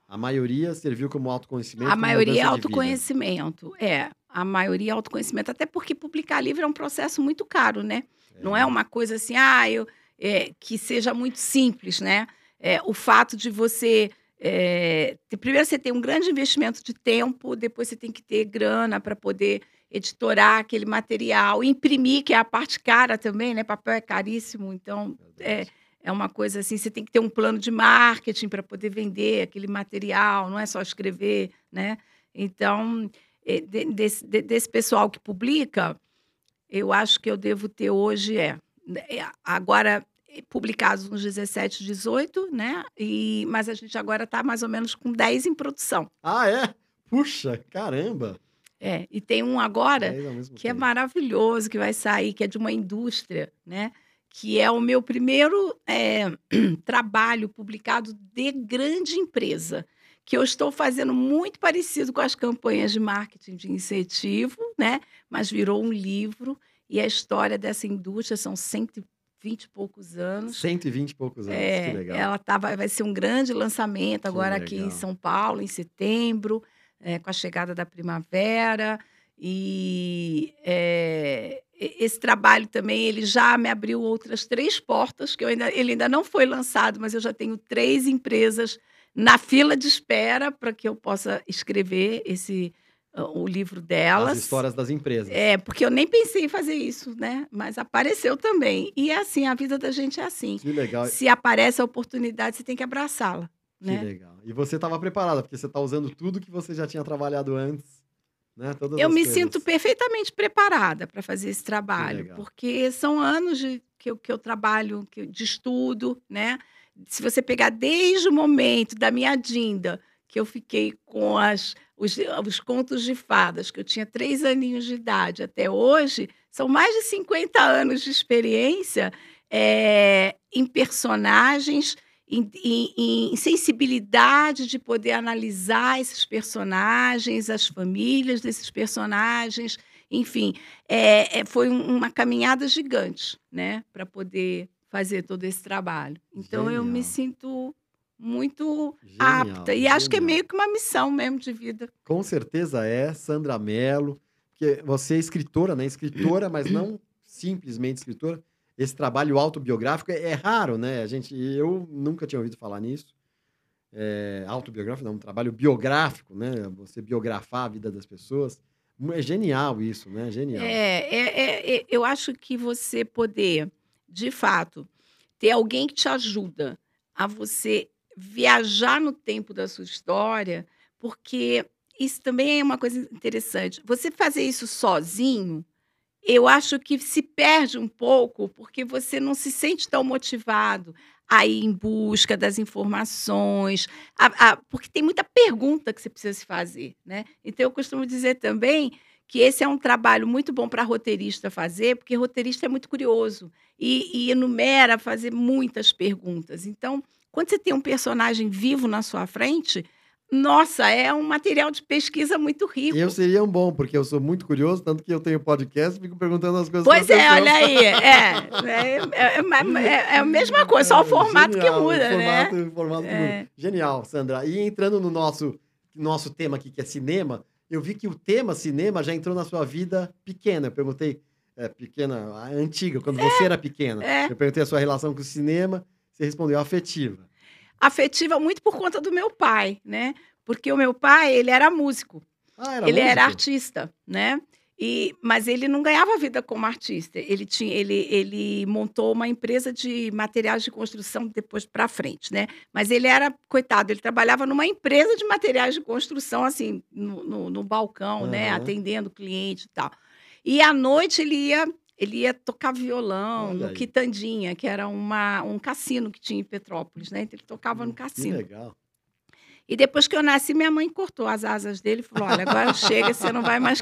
A maioria serviu como autoconhecimento. A maioria é autoconhecimento, é a maioria é autoconhecimento, até porque publicar livro é um processo muito caro, né? É. Não é uma coisa assim, ah, eu, é, que seja muito simples, né? É, o fato de você. É, primeiro, você tem um grande investimento de tempo, depois, você tem que ter grana para poder editorar aquele material, imprimir, que é a parte cara também, né? Papel é caríssimo, então é, é uma coisa assim, você tem que ter um plano de marketing para poder vender aquele material, não é só escrever, né? Então, eh, desse, desse pessoal que publica, eu acho que eu devo ter hoje é, é agora eh, publicados uns 17, 18, né? E, mas a gente agora está mais ou menos com 10 em produção. Ah, é? Puxa, caramba! É, e tem um agora que é tempo. é maravilhoso, que vai sair, que é de uma indústria, né? Que é o meu primeiro é, trabalho publicado de grande empresa que eu estou fazendo muito parecido com as campanhas de marketing de incentivo, né? Mas virou um livro e a história dessa indústria são 120 e poucos anos. 120 e poucos anos, é, que legal. Ela tá, vai ser um grande lançamento agora aqui em São Paulo, em setembro, é, com a chegada da primavera. E é, esse trabalho também ele já me abriu outras três portas que eu ainda, ele ainda não foi lançado, mas eu já tenho três empresas na fila de espera para que eu possa escrever esse o livro delas. As histórias das empresas. É, porque eu nem pensei em fazer isso, né? Mas apareceu também. E é assim, a vida da gente é assim. Que legal. Se aparece a oportunidade, você tem que abraçá-la. Que né? legal. E você estava preparada, porque você está usando tudo que você já tinha trabalhado antes. Né? Todas eu me coisas. sinto perfeitamente preparada para fazer esse trabalho, porque são anos de, que, eu, que eu trabalho que, de estudo, né? se você pegar desde o momento da minha Dinda, que eu fiquei com as, os, os contos de fadas, que eu tinha três aninhos de idade até hoje, são mais de 50 anos de experiência é, em personagens, em, em, em, sensibilidade de poder analisar esses personagens, as famílias desses personagens, enfim, é, foi uma caminhada gigante, né, para poder fazer todo esse trabalho. Então genial. eu me sinto muito genial, apta. E genial. acho que é meio que uma missão mesmo de vida. Com certeza é, Sandra Mello. Porque você é escritora, né? Escritora, mas não simplesmente escritora. Esse trabalho autobiográfico é, é raro, né? A gente, eu nunca tinha ouvido falar nisso. é, autobiográfico, não, um trabalho biográfico, né? Você biografar a vida das pessoas. É genial isso, né? Genial. É, é, é, é, eu acho que você poder, de fato, ter alguém que te ajuda a você viajar no tempo da sua história, porque isso também é uma coisa interessante. Você fazer isso sozinho, eu acho que se perde um pouco, porque você não se sente tão motivado a ir em busca das informações, a, a, porque tem muita pergunta que você precisa se fazer. Né? Então, eu costumo dizer também que esse é um trabalho muito bom para roteirista fazer, porque roteirista é muito curioso e, e enumera fazer muitas perguntas. Então, quando você tem um personagem vivo na sua frente, nossa, é um material de pesquisa muito rico. Eu seria um bom, porque eu sou muito curioso, tanto que eu tenho podcast e fico perguntando as coisas. Pois é, olha aí. É, é, é, é, a mesma coisa, só o formato que muda, o né? formato, que muda. Genial, Sandra. E entrando no nosso, nosso tema aqui, que é cinema, eu vi que o tema cinema já entrou na sua vida pequena. Eu perguntei, é, pequena, antiga, quando você era pequena. Eu perguntei a sua relação com o cinema, você respondeu afetiva afetiva muito por conta do meu pai, né? Porque o meu pai, ele era músico. Ah, era ele músico? era artista, né? E, mas ele não ganhava vida como artista. Ele, tinha, ele, ele montou uma empresa de materiais de construção depois para frente, né? Mas ele era, coitado, ele trabalhava numa empresa de materiais de construção, assim, no, no, no balcão, uhum. né? Atendendo cliente e tal. E à noite ele ia ele ia tocar violão Olha no aí. Quitandinha, que era uma, um cassino que tinha em Petrópolis, né? Então ele tocava no hum, cassino. Que legal. E depois que eu nasci, minha mãe cortou as asas dele e falou: Olha, agora chega, você não vai mais.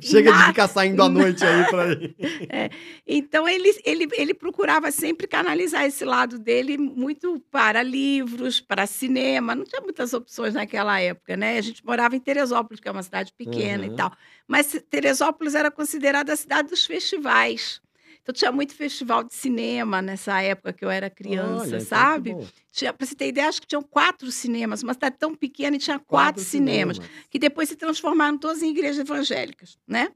chega de ficar saindo à noite aí para aí. É. Então, ele, ele, ele procurava sempre canalizar esse lado dele muito para livros, para cinema. Não tinha muitas opções naquela época, né? A gente morava em Teresópolis, que é uma cidade pequena uhum. e tal. Mas Teresópolis era considerada a cidade dos festivais. Então tinha muito festival de cinema nessa época que eu era criança, Olha, sabe? Tinha, pra você ter ideia, acho que tinham quatro cinemas, uma cidade tão pequena e tinha quatro, quatro cinemas, cinemas, que depois se transformaram todas em igrejas evangélicas, né?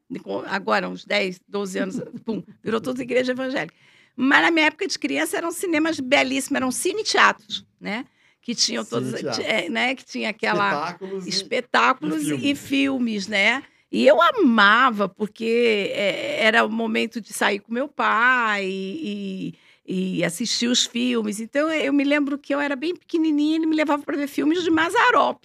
Agora, uns 10, 12 anos, pum, virou todas igrejas evangélicas. Mas na minha época de criança eram cinemas belíssimos, eram cine-teatros, né? que tinham todos, é, né, que tinha aquela espetáculos, espetáculos e, e, filmes. e, filmes. né? E eu amava, porque é, era o momento de sair com meu pai e, e, assistir os filmes. Então, eu me lembro que eu era bem pequenininha e ele me levava para ver filmes de Mazarop,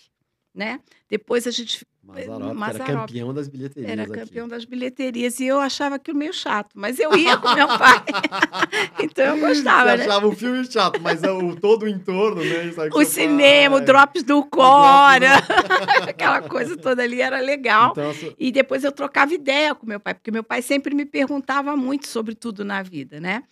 né? Depois a gente Mazarop, Mazarop. era campeão das bilheterias. Era aqui. campeão das bilheterias. E eu achava aquilo meio chato, mas eu ia com meu pai. então eu gostava. Você né? achava o filme chato, mas é o, todo o entorno, né? o cinema, pai, o Drops do Cora, aquela coisa toda ali era legal. Então, e depois eu trocava ideia com meu pai, porque meu pai sempre me perguntava muito sobre tudo na vida, né?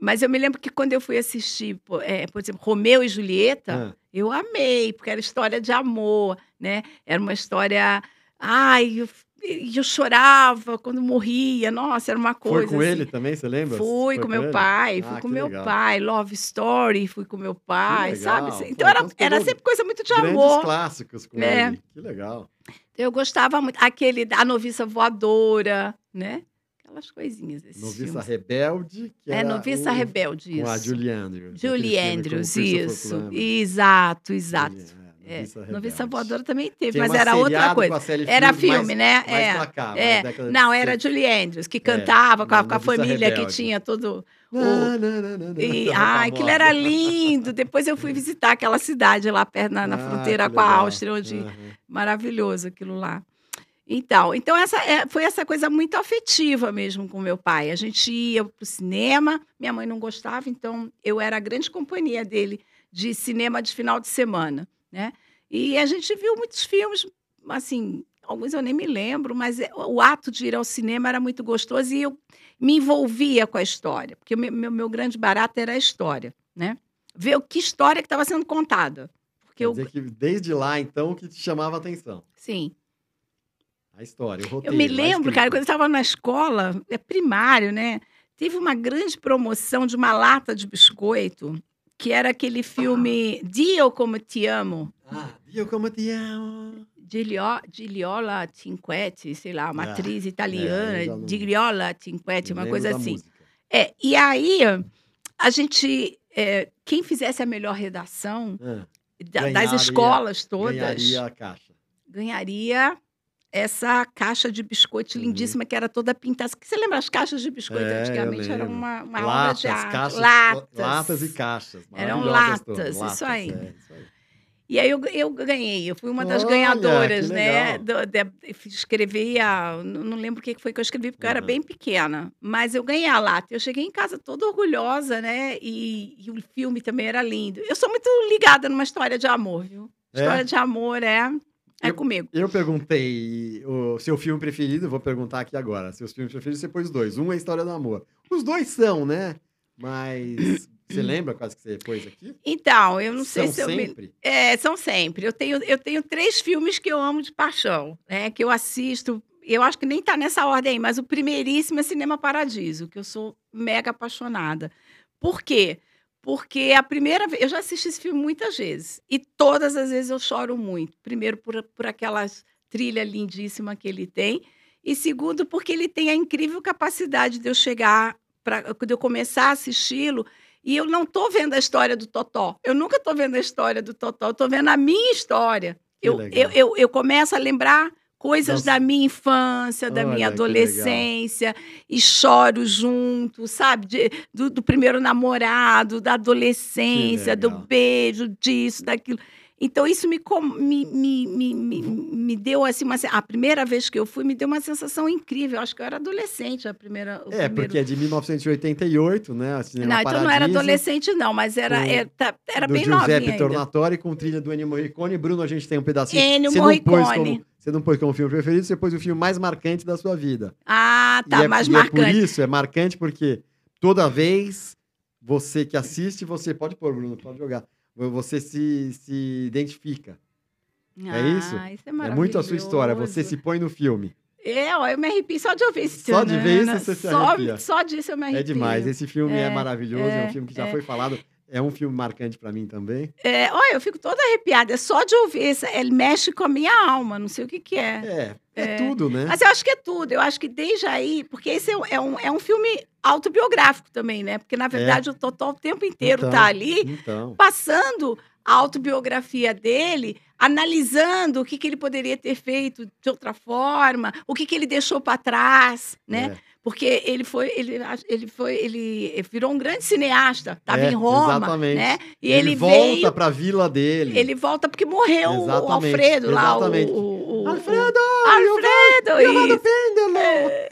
Mas eu me lembro que quando eu fui assistir, é, por exemplo, Romeu e Julieta, ah. Eu amei, porque era história de amor, né? Era uma história. Ai, eu, eu chorava quando morria. Nossa, era uma coisa. Foi com assim. ele também, você lembra? Fui Foi com, meu ele? pai, fui ah, com meu legal. pai. Love Story, fui com meu pai, sabe? Então Pô, era, então era sempre coisa muito de Grandes amor. clássicos com é. ele. Que legal. Eu gostava muito. Aquele, A Noviça Voadora, né? Aquelas coisinhas. Noviça filmes. Rebelde. Que é, Noviça o... Rebelde, isso. Com a Julie Andrews. Julie Andrews, isso. Exato, exato. É, Noviça Voadora também teve, mas era outra coisa. Era filme, mais, né? Mais é, é. Não, era Julie Andrews, que é, cantava é, com, a, com a família Rebelde. que tinha todo. O... E, ah, aquilo era lindo. Depois eu fui visitar aquela cidade lá perto na, na ah, fronteira com a Áustria, onde uhum. maravilhoso aquilo lá. Então, então essa é, foi essa coisa muito afetiva mesmo com meu pai. A gente ia para o cinema, minha mãe não gostava, então eu era a grande companhia dele de cinema de final de semana, né? E a gente viu muitos filmes, assim, alguns eu nem me lembro, mas é, o ato de ir ao cinema era muito gostoso e eu me envolvia com a história, porque o meu, meu grande barato era a história, né? Ver o que história que estava sendo contada. Porque Quer eu... que desde lá, então, que te chamava a atenção. Sim. A história, o roteiro. Eu me lembro, cara, quando eu estava na escola, é primário, né? Teve uma grande promoção de uma lata de biscoito, que era aquele filme ah. Dio Como Te Amo. Ah, Dio Como Te Amo. Giliola Cinquetti, sei lá, uma ah, atriz italiana, é, não... Giliola Cinquetti, uma coisa assim. Música. É, e aí, a gente, é, quem fizesse a melhor redação, ah da- das Ganharia- escolas todas, Ganharia a caixa. ganharia essa caixa de biscoito Uhum. lindíssima que era toda pintada. Você lembra as caixas de biscoito? É, Antigamente era uma, uma obra Latas, de arte. caixas, latas. latas e caixas. Eram latas, todas. isso aí. é, isso aí. E aí eu, eu ganhei, eu fui uma das Olha, ganhadoras, né? do- de- escrevi a. Não lembro o que foi que eu escrevi, porque eu era bem pequena. Mas eu ganhei a lata. Eu cheguei em casa toda orgulhosa, né? E, e o filme também era lindo. Eu sou muito ligada numa história de amor, viu? É? História de amor é, é Eu- comigo. Eu perguntei o seu filme preferido, vou perguntar aqui agora. Seus filmes preferidos, você pôs dois. Um é História do Amor. Os dois são, né? Mas você lembra quase que você pôs aqui? Então, eu não sei são se eu me, sempre? É, são sempre. Eu tenho, eu tenho três filmes que eu amo de paixão, né? Que eu assisto. Eu acho que nem tá nessa ordem aí, mas o primeiríssimo é Cinema Paradiso, que eu sou mega apaixonada. Por quê? Porque a primeira vez. Eu já assisti esse filme muitas vezes. E todas as vezes eu choro muito. Primeiro, por, por aquela trilha lindíssima que ele tem. E segundo, porque ele tem a incrível capacidade de eu chegar, pra, de eu começar a assisti-lo e eu não estou vendo a história do Totó. Eu nunca estou vendo a história do Totó. Eu estou vendo a minha história. Eu, eu, eu, eu começo a lembrar coisas Nossa. da minha infância, da Olha, minha adolescência, e choro junto, sabe? De- do, do primeiro namorado, da adolescência, do beijo, disso, daquilo. Então, isso me, me, me, me, me, deu assim uma. A primeira vez que eu fui, me deu uma sensação incrível. Eu acho que eu era adolescente a primeira. É, primeiro porque é de 1988, né? a Cinema não, então não era adolescente, não, mas era, com- era, tá- era do bem Giuseppe novinha ainda. Tornatore com trilha do Ennio Morricone. Bruno, a gente tem um pedacinho. Ennio você, não pôs Morricone. como, você não pôs como filme preferido, você pôs o filme mais marcante da sua vida. Ah, tá, é, mais e é por marcante. isso, é marcante porque toda vez você que assiste, você pode pôr, Bruno, pode jogar. Você se, se identifica. é isso? Ah, isso é É muito a sua história. Você se põe no filme. É, ó, eu me arrepio só de ouvir esse Só de ver isso, tanana. você se só, arrepia. Só disso eu me arrepio. É demais. Esse filme é, É, maravilhoso. É, um é, filme que já é. foi falado. É um filme marcante pra mim também. É, olha, eu fico toda arrepiada. É só de ouvir. Ele mexe com a minha alma. Não sei o que, que é. É, é, tudo, né? Mas eu acho que é tudo. Eu acho que desde aí, porque esse é um, é um, é filme autobiográfico também, né? Porque, na verdade, o Totó o tempo inteiro Então, tá ali Então, passando a autobiografia dele, analisando o que, que ele poderia ter feito de outra forma, o que, que ele deixou para trás, né? é. Porque ele foi, ele, ele foi, ele virou um grande cineasta, estava É, em Roma, exatamente. né? E ele, ele, volta veio, pra vila dele. ele volta porque morreu o Exatamente, Alfredo lá, o, exatamente. o, o- Alfredo! o Alfredo, Leonardo isso. Pêndulo! É.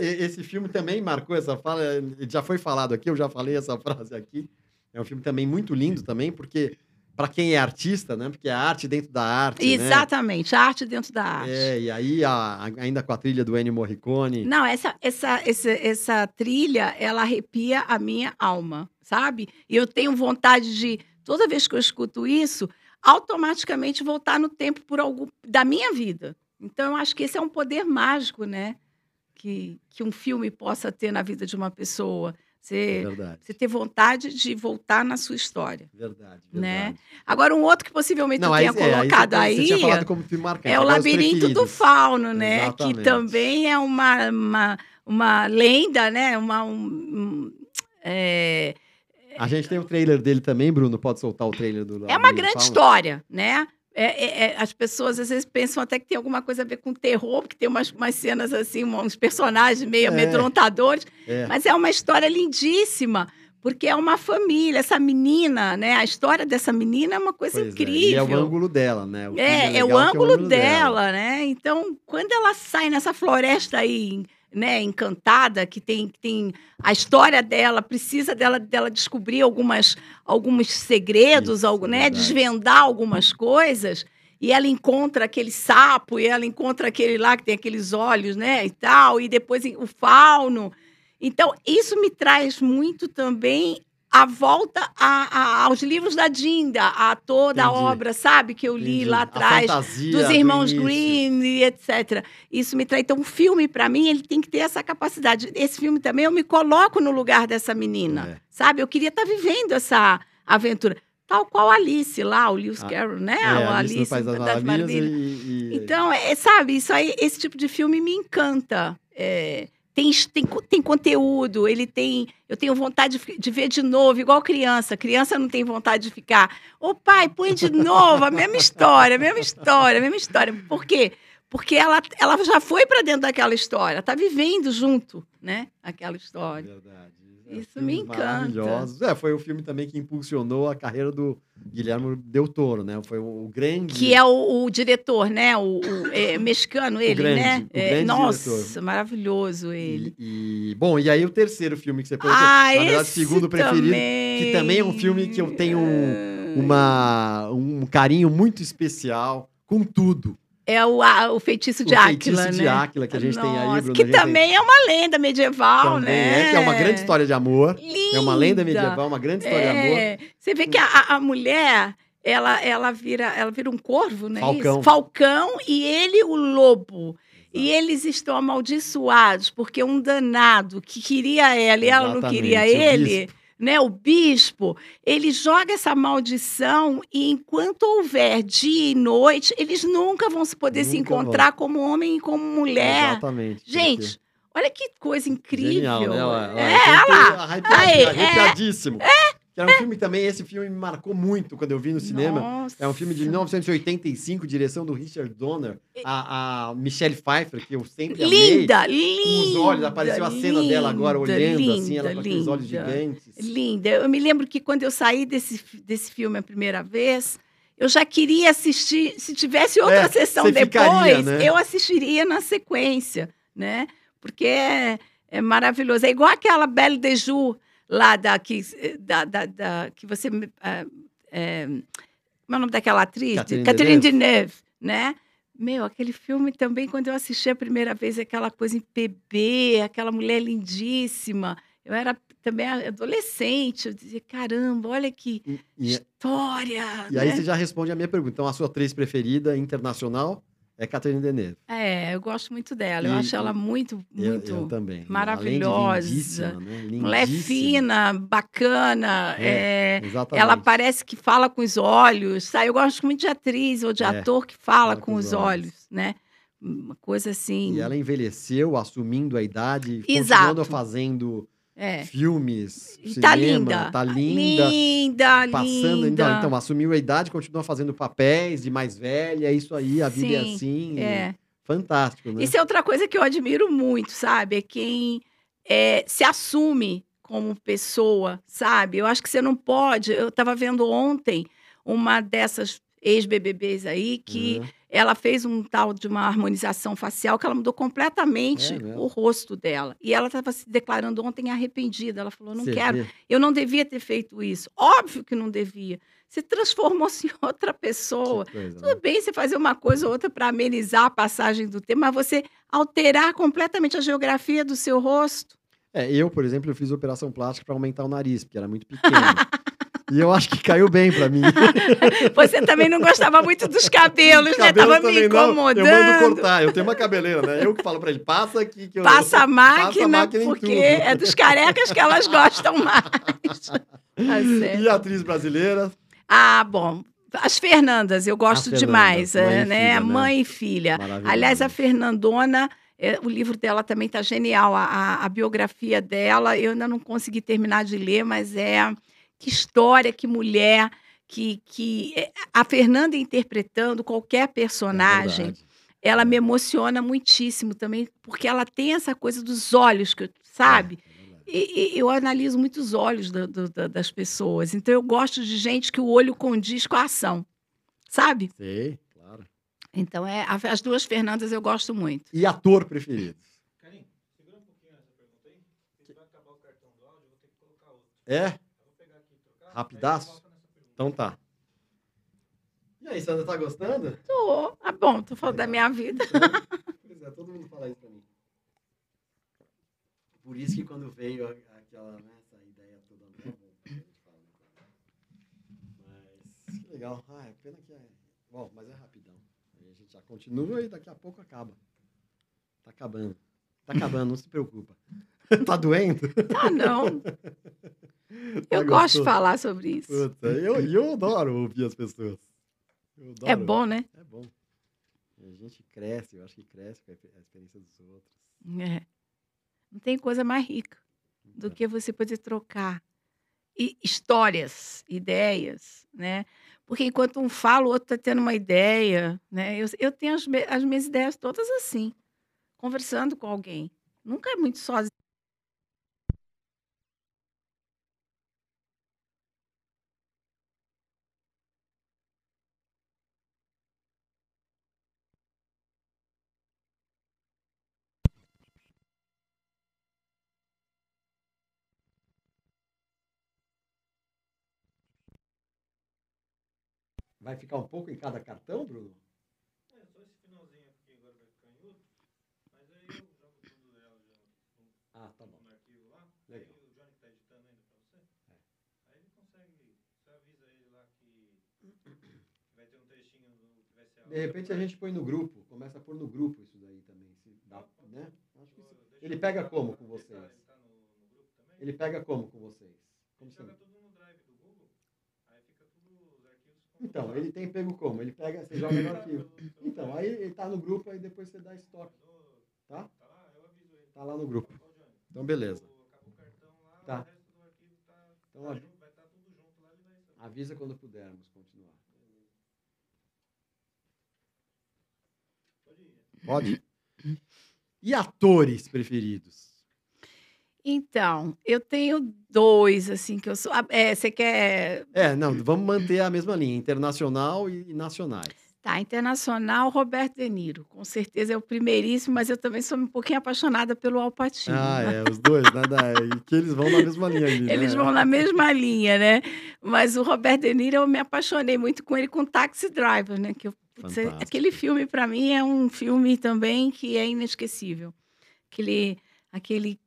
Esse filme também marcou essa fala, já foi falado aqui, eu já falei essa frase aqui. É um filme também muito lindo também, porque para quem é artista, né? Porque é arte dentro da arte, né? Exatamente, a arte dentro da arte. É, e aí a- ainda com a trilha do Ennio Morricone. Não, essa, essa, essa, essa trilha, ela arrepia a minha alma, sabe? E eu tenho vontade de, toda vez que eu escuto isso, automaticamente voltar no tempo por algum, da minha vida. Então, eu acho que esse é um poder mágico, né? Que, que um filme possa ter na vida de uma pessoa. É Você, verdade. você ter vontade de voltar na sua história. Verdade, Né? verdade. Agora, um outro que possivelmente Não, aí, tenha é, colocado aí, aí, você, marcante. é o os Labirinto do. Fauno, né? Exatamente. Que também é uma, uma, uma lenda, né? Uma, um, é, A gente tem o trailer dele também, Bruno. Pode soltar o trailer do é uma grande Fauno? história, né? É- é- é, as pessoas às vezes pensam até que tem alguma coisa a ver com terror, porque tem umas, umas cenas assim, uns personagens meio É. amedrontadores, É. mas é uma história lindíssima, porque é uma família, essa menina, né? A história dessa menina é uma coisa Pois é, incrível. E é o ângulo dela, né? O que É, é o legal que ângulo dela, né? Então, quando ela sai nessa floresta aí, né, encantada, que tem, que tem a história dela, precisa dela, dela descobrir algumas, alguns segredos, Isso, algo, né, verdade. desvendar algumas coisas. E ela encontra aquele sapo, e ela encontra aquele lá que tem aqueles olhos, né, e tal, e depois o fauno. Então, isso me traz muito também a volta a- a- aos livros da Dinda, a toda a Entendi. obra, sabe, que eu li Entendi. lá A atrás, fantasia dos do irmãos início. Green e etc. Isso me traz. Então, um filme, para mim, ele tem que ter essa capacidade. Esse filme também, eu me coloco no lugar dessa menina, É. sabe? Eu queria estar vivendo essa aventura. Tal qual a Alice lá, o Lewis Ah, Carroll, né? É, a Alice País das. Maravilhas. E, e- Então, é, sabe, isso aí, esse tipo de filme me encanta. É, tem, tem, tem conteúdo, ele tem. Eu tenho vontade de, de, ver de novo, igual criança. Criança não tem vontade de ficar. Ô pai, põe de novo, a mesma história, a mesma história, a mesma história. Por quê? Porque ela, ela já foi para dentro daquela história, está vivendo junto, né? Aquela história. Verdade. É, Isso me encanta. É, foi o filme também que impulsionou a carreira do Guilherme Del Toro, né? Foi o, grande. Que é o, o diretor, né? O, o é, mexicano, ele, grande, né? É, nossa, diretor. maravilhoso ele. E, e, bom, e aí o terceiro filme que você falou, ah, na verdade, o segundo preferido, também. que também é um filme que eu tenho um, uma, um carinho muito especial com tudo. É o, a, o feitiço de o Áquila, feitiço né? de Áquila que a gente Nossa, tem aí, Bruno. Que também tem... é uma lenda medieval, também né? É, que é uma grande história de amor. Linda. É uma lenda medieval, uma grande história é. de amor. Você vê que a, a mulher, ela, ela, vira, ela vira um corvo, né? Falcão. Falcão e ele o lobo. E eles estão amaldiçoados porque um danado que queria ela e ela não queria ele né, o bispo, ele joga essa maldição e enquanto houver dia e noite, eles nunca vão se poder nunca se encontrar vão. como homem e como mulher. Exatamente. Gente, porque... olha que coisa incrível. Genial, né? Ela, é, ela. Arrepiadíssimo. É, é. Que era um filme também, esse filme me marcou muito quando eu vi no cinema. Nossa. É um filme de 1985, direção do Richard Donner. A, a Michelle Pfeiffer, que eu sempre linda, amei. Linda, Com os olhos, apareceu a cena linda, dela agora olhando linda, assim, ela com aqueles olhos gigantes. Linda. Eu me lembro que quando eu saí desse, desse filme a primeira vez, eu já queria assistir, se tivesse outra é, sessão depois, ficaria, né? eu assistiria na sequência, né? Porque é, é maravilhoso. É igual aquela Belle de Jour, lá da que, da, da, da que você. É, como é o nome daquela atriz? Catherine, Catherine Deneuve, né? Meu, aquele filme também, quando eu assisti a primeira vez, aquela coisa em PB, aquela mulher lindíssima. Eu era também adolescente, eu dizia, caramba, olha que e, história. E né? aí você já responde a minha pergunta. Então, a sua atriz preferida internacional é Catherine Deneuve. É, eu gosto muito dela. E, eu acho ela muito, muito eu, eu também. maravilhosa. Lindíssima, né? lindíssima. Mulher fina, bacana. É, é, ela parece que fala com os olhos. Sabe? Eu gosto muito de atriz ou de é, ator que fala, com, com, os olhos, olhos, né? Uma coisa assim. E ela envelheceu, assumindo a idade, Exato. continuando fazendo é. filmes, e cinema, tá linda. Tá linda. Linda, passando, linda. Então, então, assumiu a idade, continua fazendo papéis de mais velha, é isso aí, a vida é Sim, é assim. É. Fantástico, né? Isso é outra coisa que eu admiro muito, sabe? É quem é, se assume como pessoa, sabe? Eu acho que você não pode. Eu estava vendo ontem uma dessas ex-BBBs aí que uhum. Ela fez um tal de uma harmonização facial que ela mudou completamente é o rosto dela. E ela estava se declarando ontem arrependida. Ela falou: não Você quero, eu não devia ter feito isso. Óbvio que não devia. Se transformou-se em outra pessoa. Coisa, Tudo né? bem você fazer uma coisa ou outra para amenizar a passagem do tempo, mas você alterar completamente a geografia do seu rosto. É, eu, por exemplo, eu fiz operação plástica para aumentar o nariz, porque era muito pequeno. E eu acho que caiu bem pra mim. Você também não gostava muito dos cabelos, né? Tava me incomodando. Não, eu mando cortar. Eu tenho uma cabeleira, né? Eu que falo pra ele, passa aqui. Que eu, passa a máquina, passa a máquina porque é dos carecas que elas gostam mais. Tá e atriz brasileira? Ah, bom. As Fernandas, eu gosto demais, mãe é, né? Filha, mãe né? e filha. Aliás, a Fernandona, é, o livro dela também está genial. A, a, a, biografia dela, eu ainda não consegui terminar de ler, mas é que história, que mulher, que, que eh, a Fernanda interpretando qualquer é personagem, é ela me emociona muitíssimo também, porque ela tem essa coisa dos olhos, que sabe? É, é e, e, eu analiso muito os olhos do, do, das pessoas. Então eu gosto de gente que o olho condiz com a ação, sabe? Sei, claro. Então é as duas Fernandas eu gosto muito. E ator preferido? Karim, segura um pouquinho essa pergunta aí. vai acabar o cartão do áudio, vou ter que colocar outro. É? Rapidaço? Então tá. E aí, Sandra, tá gostando? Tô. Ah, bom, tô falando é. da minha vida. Pois é, todo mundo fala isso pra mim. Por isso que quando veio aquela, né, essa ideia toda nova, a gente fala, Mas, que legal. Ah, é pena que é... Bom, mas é rapidão. Aí a gente já continua e daqui a pouco acaba. Tá acabando. Tá acabando, não se preocupa. tá doendo? Tá não. Eu gosto de falar sobre isso. Puta, eu, eu adoro ouvir as pessoas. É bom, né? É bom. A gente cresce, eu acho que cresce com a experiência dos outros. É. Não tem coisa mais rica do que você poder trocar e histórias, ideias, né? Porque enquanto um fala, o outro está tendo uma ideia, né? Eu, eu tenho as, me- as minhas ideias todas assim, conversando com alguém. Nunca é muito sozinho. Vai ficar um pouco em cada cartão, Bruno? É, só esse finalzinho aqui agora vai ficar em outro. Mas aí eu jogo tudo ela já Ah, tá bom. no arquivo lá. Legal. Aí o Johnny tá editando ainda pra você. Aí ele consegue. Você avisa ele lá que, que vai ter um trechinho do que vai ser a De repente a gente põe no grupo, começa a pôr no grupo isso daí também, se dá, né? Acho que sim. Ele pega como com vocês? Ele tá no, no grupo também? Ele pega como com vocês? Como Ele joga assim? tudo no drive do Google. Aí fica tudo os arquivos. Então, ele tem pego como? Ele pega, você joga no arquivo. Então, aí ele tá no grupo, aí depois você dá estoque, tá? Tá lá, no grupo. Então, beleza. Tá. Então, avi- junto, vai estar tudo junto lá, ele vai saber. avisa quando pudermos continuar. Pode ir. Pode? E atores preferidos? Então, eu tenho dois, assim, que eu sou. ah, é, você quer. É, não, vamos manter a mesma linha, internacional e, e nacionais. Tá, internacional, Roberto De Niro. Com certeza é o primeiríssimo, mas eu também sou um pouquinho apaixonada pelo Al Pacino. Ah, é, os dois, nada, e que eles vão na mesma linha ali, né? Eles vão na mesma linha, né? Mas o Roberto De Niro, eu me apaixonei muito com ele com Taxi Driver, né? Que eu, é- aquele filme, para mim, é um filme também que é inesquecível. Aquele, aquele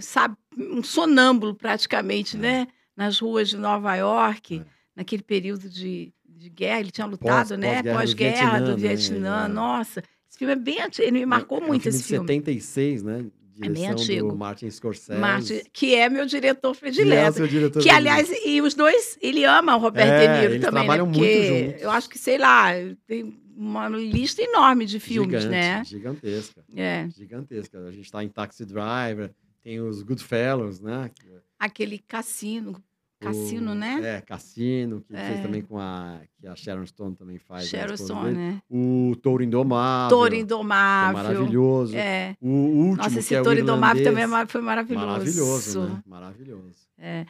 sabe, um sonâmbulo praticamente, É. né? Nas ruas de Nova York, É. naquele período de, de guerra. Ele tinha lutado, Pós- né? pós-guerra do Pós-guerra do Vietnã, né? É- Nossa, esse filme é bem antigo. Ele me marcou É um muito filme esse de filme. 76, né? bem Direção antigo. do Martin Scorsese. Martin, que é meu diretor que é predileto. diretor Que, de- aliás, e os dois, ele ama o Roberto É, De Niro eles também, né? trabalham muito Porque juntos. eu acho que, sei lá, tem uma lista enorme de filmes, Gigante, né? Gigantesca. É, Gigantesca. A gente tá em Taxi Driver, tem os Goodfellas, né? aquele cassino, cassino, O- né? É, Cassino, que ele fez É. também com a. que a Sharon Stone também faz. a Sharon Stone, né? O Touro Indomável. Touro é Indomável. maravilhoso. É. O último, Nossa, esse é Touro Indomável também é irlandês. mar- foi maravilhoso. Maravilhoso, né? Maravilhoso. É.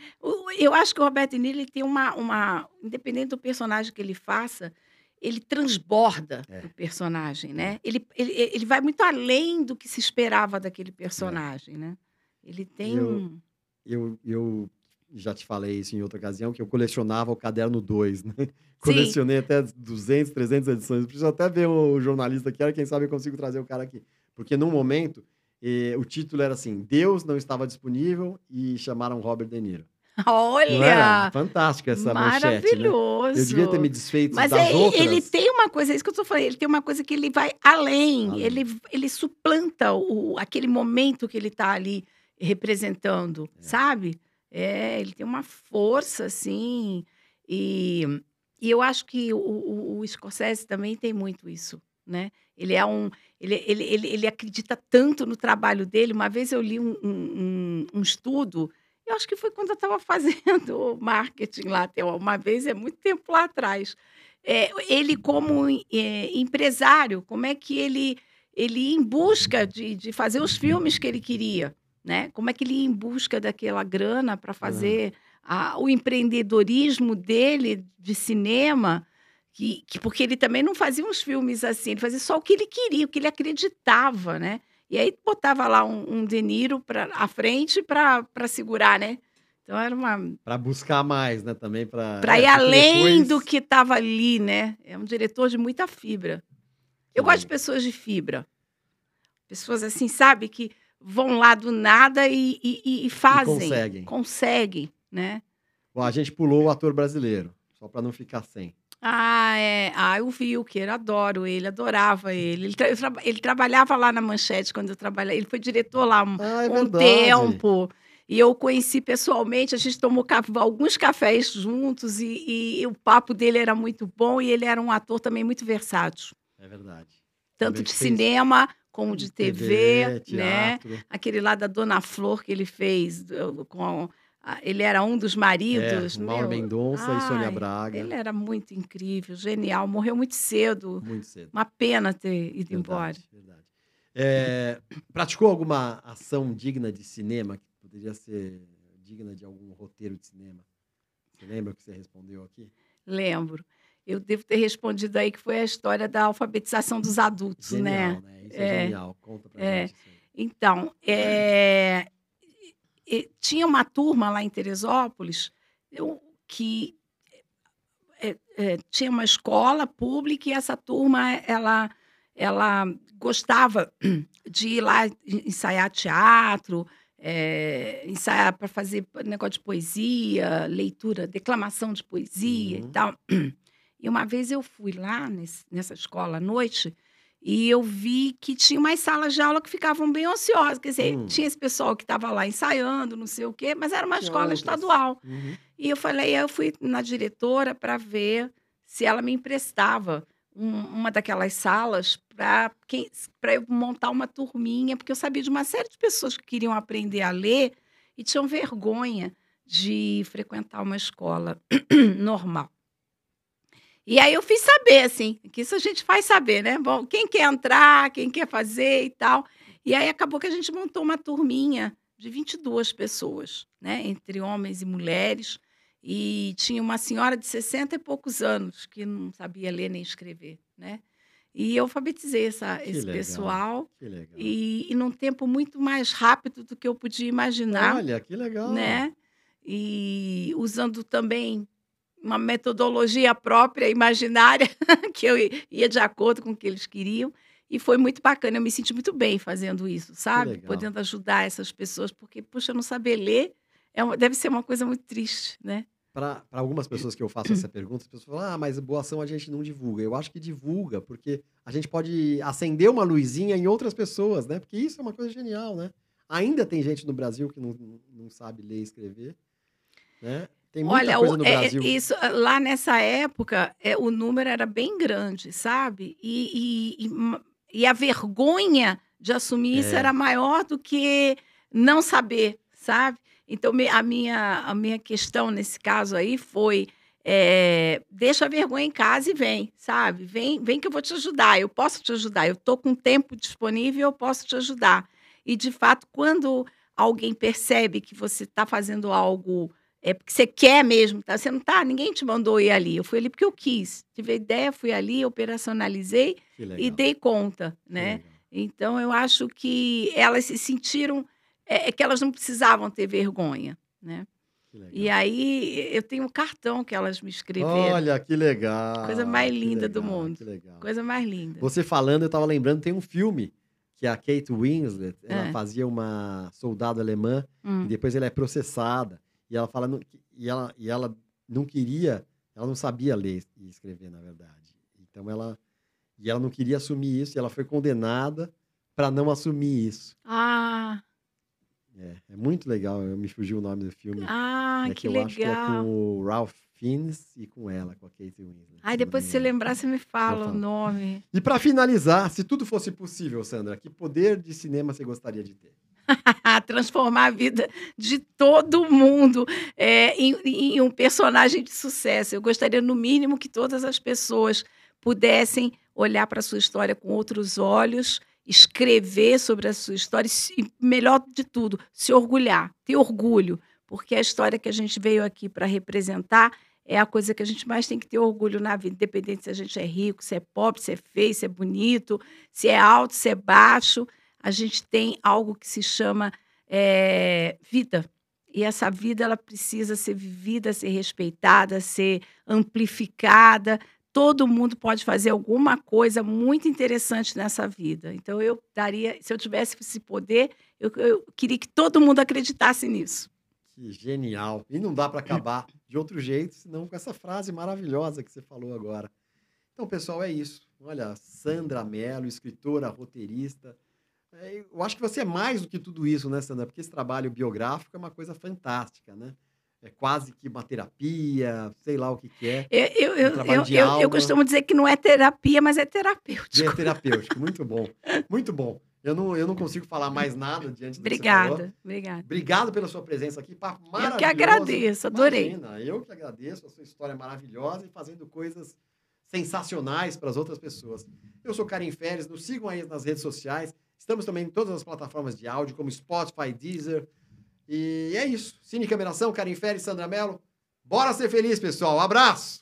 Eu acho que o Roberto Niro tem uma, uma. Independente do personagem que ele faça, ele transborda É. o personagem, né? Ele, ele, ele vai muito além do que se esperava daquele personagem, né? Ele tem Eu- um. Eu, eu já te falei isso em outra ocasião, que eu colecionava o caderno 2, né? Colecionei até 200, 300 edições. Preciso até ver o jornalista que era, quem sabe eu consigo trazer o cara aqui. Porque num momento, eh, o título era assim, Deus não estava disponível e chamaram Robert De Niro. Olha! Fantástica essa manchete, né? Maravilhoso. Eu devia ter me desfeito Mas das é- outras. ele tem uma coisa, é isso que eu estou falando, ele tem uma coisa que ele vai além, Além. Ele, ele suplanta o, aquele momento que ele está ali representando, É. sabe? É, ele tem uma força, assim, e, e eu acho que o, o, o Scorsese também tem muito isso, né? Ele é um... Ele, ele, ele, ele acredita tanto no trabalho dele. Uma vez eu li um, um, um- estudo, eu acho que foi quando eu estava fazendo marketing lá, até uma vez, é muito tempo lá atrás. É, ele, como é, empresário, como é que ele, ele ia em busca de, de fazer os filmes que ele queria, né? Como é que ele ia em busca daquela grana para fazer a- o empreendedorismo dele de cinema, que, que- porque ele também não fazia uns filmes assim, ele fazia só o que ele queria, o que ele acreditava, né? E aí botava lá um, um De Niro pra, à frente para segurar, né? Então era uma Para buscar mais, né? Também para. para ir além do que estava ali, né? É um diretor de muita fibra. Eu Que gosto de pessoas de fibra. Pessoas assim, sabe, que vão lá do nada e, e- e- e fazem. conseguem. Conseguem, né? Bom, a gente pulou o ator brasileiro, só para não ficar sem. Ah, é. Ah, eu vi o que eu adoro ele, adorava ele. Ele, tra- traba- ele trabalhava lá na Manchete quando eu trabalhei. Ele foi diretor lá um, Ah, é um tempo. E eu o conheci pessoalmente, a gente tomou ca- alguns cafés juntos e, e o papo dele era muito bom e ele era um ator também muito versátil, É verdade. Tanto de cinema como de TV, né? teatro. Aquele lá da Dona Flor que ele fez com ele era um dos maridos. É, Mauro Mendonça e Sônia ai, Braga. Ele era muito incrível, genial, morreu muito cedo. Muito cedo. Uma pena ter ido embora. Verdade, verdade. É, praticou alguma ação digna de cinema, que poderia ser digna de algum roteiro de cinema? Você lembra o que você respondeu aqui? Lembro. Eu devo ter respondido aí que foi a história da alfabetização dos adultos, né? Genial, né? Isso é, É. genial. Conta pra É. gente. Então, é, e- tinha uma turma lá em Teresópolis eu- que é, é, tinha uma escola pública e essa turma ela, ela gostava de ir lá ensaiar teatro, é, ensaiar para fazer negócio de poesia, leitura, declamação de poesia Uhum. e tal. E uma vez eu fui lá nesse- nessa escola à noite e eu vi que tinha umas salas de aula que ficavam bem ociosas. Quer dizer, Hum. tinha esse pessoal que estava lá ensaiando, não sei o quê, mas era uma Tinha escola outras. estadual. Uhum. E eu falei, eu fui na diretora para ver se ela me emprestava um- uma daquelas salas para eu montar uma turminha, porque eu sabia de uma série de pessoas que queriam aprender a ler e tinham vergonha de frequentar uma escola normal. E aí eu fiz saber, assim, que isso a gente faz saber, né? Bom, quem quer entrar, quem quer fazer e tal. E aí acabou que a gente montou uma turminha de 22 pessoas, né? Entre homens e mulheres. E tinha uma senhora de 60 e poucos anos que não sabia ler nem escrever, né? E eu alfabetizei essa, Que esse legal. pessoal Que legal. e, e num tempo muito mais rápido do que eu podia imaginar Olha, que legal. né? E usando também uma metodologia própria, imaginária, que eu ia de acordo com o que eles queriam. E foi muito bacana, eu me senti muito bem fazendo isso, sabe? Podendo ajudar essas pessoas, porque, puxa, não saber ler é uma- deve ser uma coisa muito triste, né? Para algumas pessoas que eu faço essa pergunta, as pessoas falam: ah, mas boa ação a gente não divulga. Eu acho que divulga, porque a gente pode acender uma luzinha em outras pessoas, né? Porque isso é uma coisa genial, né? Ainda tem gente no Brasil que não, não sabe ler e escrever, né? Tem muita Olha, coisa no é, Brasil. isso, lá nessa época, é, o número era bem grande, sabe? E, e- e e a vergonha de assumir isso É. era maior do que não saber, sabe? Então, a minha, a minha questão nesse caso aí foi: é, deixa a vergonha em casa e vem, sabe? Vem, vem que eu vou te ajudar, eu posso te ajudar, eu estou com tempo disponível, eu posso te ajudar. E, de fato, quando alguém percebe que você está fazendo algo é porque você quer mesmo, tá? Você não tá, ninguém te mandou ir ali. Eu fui ali porque eu quis. Tive a ideia, fui ali, operacionalizei e dei conta, né? Então eu acho que elas se sentiram é, é que elas não precisavam ter vergonha, né? E aí eu tenho um cartão que elas me escreveram, Olha, que legal. Coisa mais linda do legal, mundo. Que legal. coisa mais linda. Você falando, eu tava lembrando, tem um filme que a Kate Winslet, ela É. fazia uma soldado alemã Hum. e depois ela é processada e ela fala no- e ela e ela não queria, ela não sabia ler e escrever na verdade. Então ela e ela não queria assumir isso e ela foi condenada para não assumir isso. Ah, É, é muito legal. Eu me fugiu o nome do filme. ah, é que, eu acho que é legal. com o Ralph Fiennes e com ela, com a Kate Winslet. Se depois não se lembrar, você me fala o falo. nome. E para finalizar, se tudo fosse possível, Sandra, que poder de cinema você gostaria de ter? transformar a vida de todo mundo é, em, em um personagem de sucesso. Eu gostaria, no mínimo, que todas as pessoas pudessem olhar para a sua história com outros olhos, escrever sobre a sua história e, melhor de tudo, se orgulhar, ter orgulho, porque a história que a gente veio aqui para representar é a coisa que a gente mais tem que ter orgulho na vida, independente se a gente é rico, se é pobre, se é feio, se é bonito, se é alto, se é baixo a gente tem algo que se chama eh, vida. E essa vida ela precisa ser vivida, ser respeitada, ser amplificada. Todo mundo pode fazer alguma coisa muito interessante nessa vida. Então eu daria, se eu tivesse esse poder, eu, eu queria que todo mundo acreditasse nisso. Que genial. E não dá para acabar de outro jeito, senão com essa frase maravilhosa que você falou agora. Então, pessoal, é isso. Olha, Sandra Mello, escritora, roteirista. É, Eu acho que você é mais do que tudo isso, né, Sandra? Porque esse trabalho biográfico é uma coisa fantástica, né? É quase que uma terapia, sei lá o que, que é. Eu, eu, trabalho eu, eu- eu costumo dizer que não é terapia, mas é E é terapêutico. terapêutico, muito bom. Muito bom. Eu não, eu não consigo falar mais nada diante do. Obrigada, obrigada. Obrigado pela sua presença aqui, papo maravilhoso. Eu que agradeço, adorei. Imagina, eu que agradeço a sua história maravilhosa e fazendo coisas sensacionais para as outras pessoas. Eu sou Karim Férez, nos sigam aí nas redes sociais. Estamos também em todas as plataformas de áudio, como Spotify, Deezer. E é isso. Cine Cameração, Karim Férez, Sandra Mello. Bora ser feliz, pessoal. Um abraço!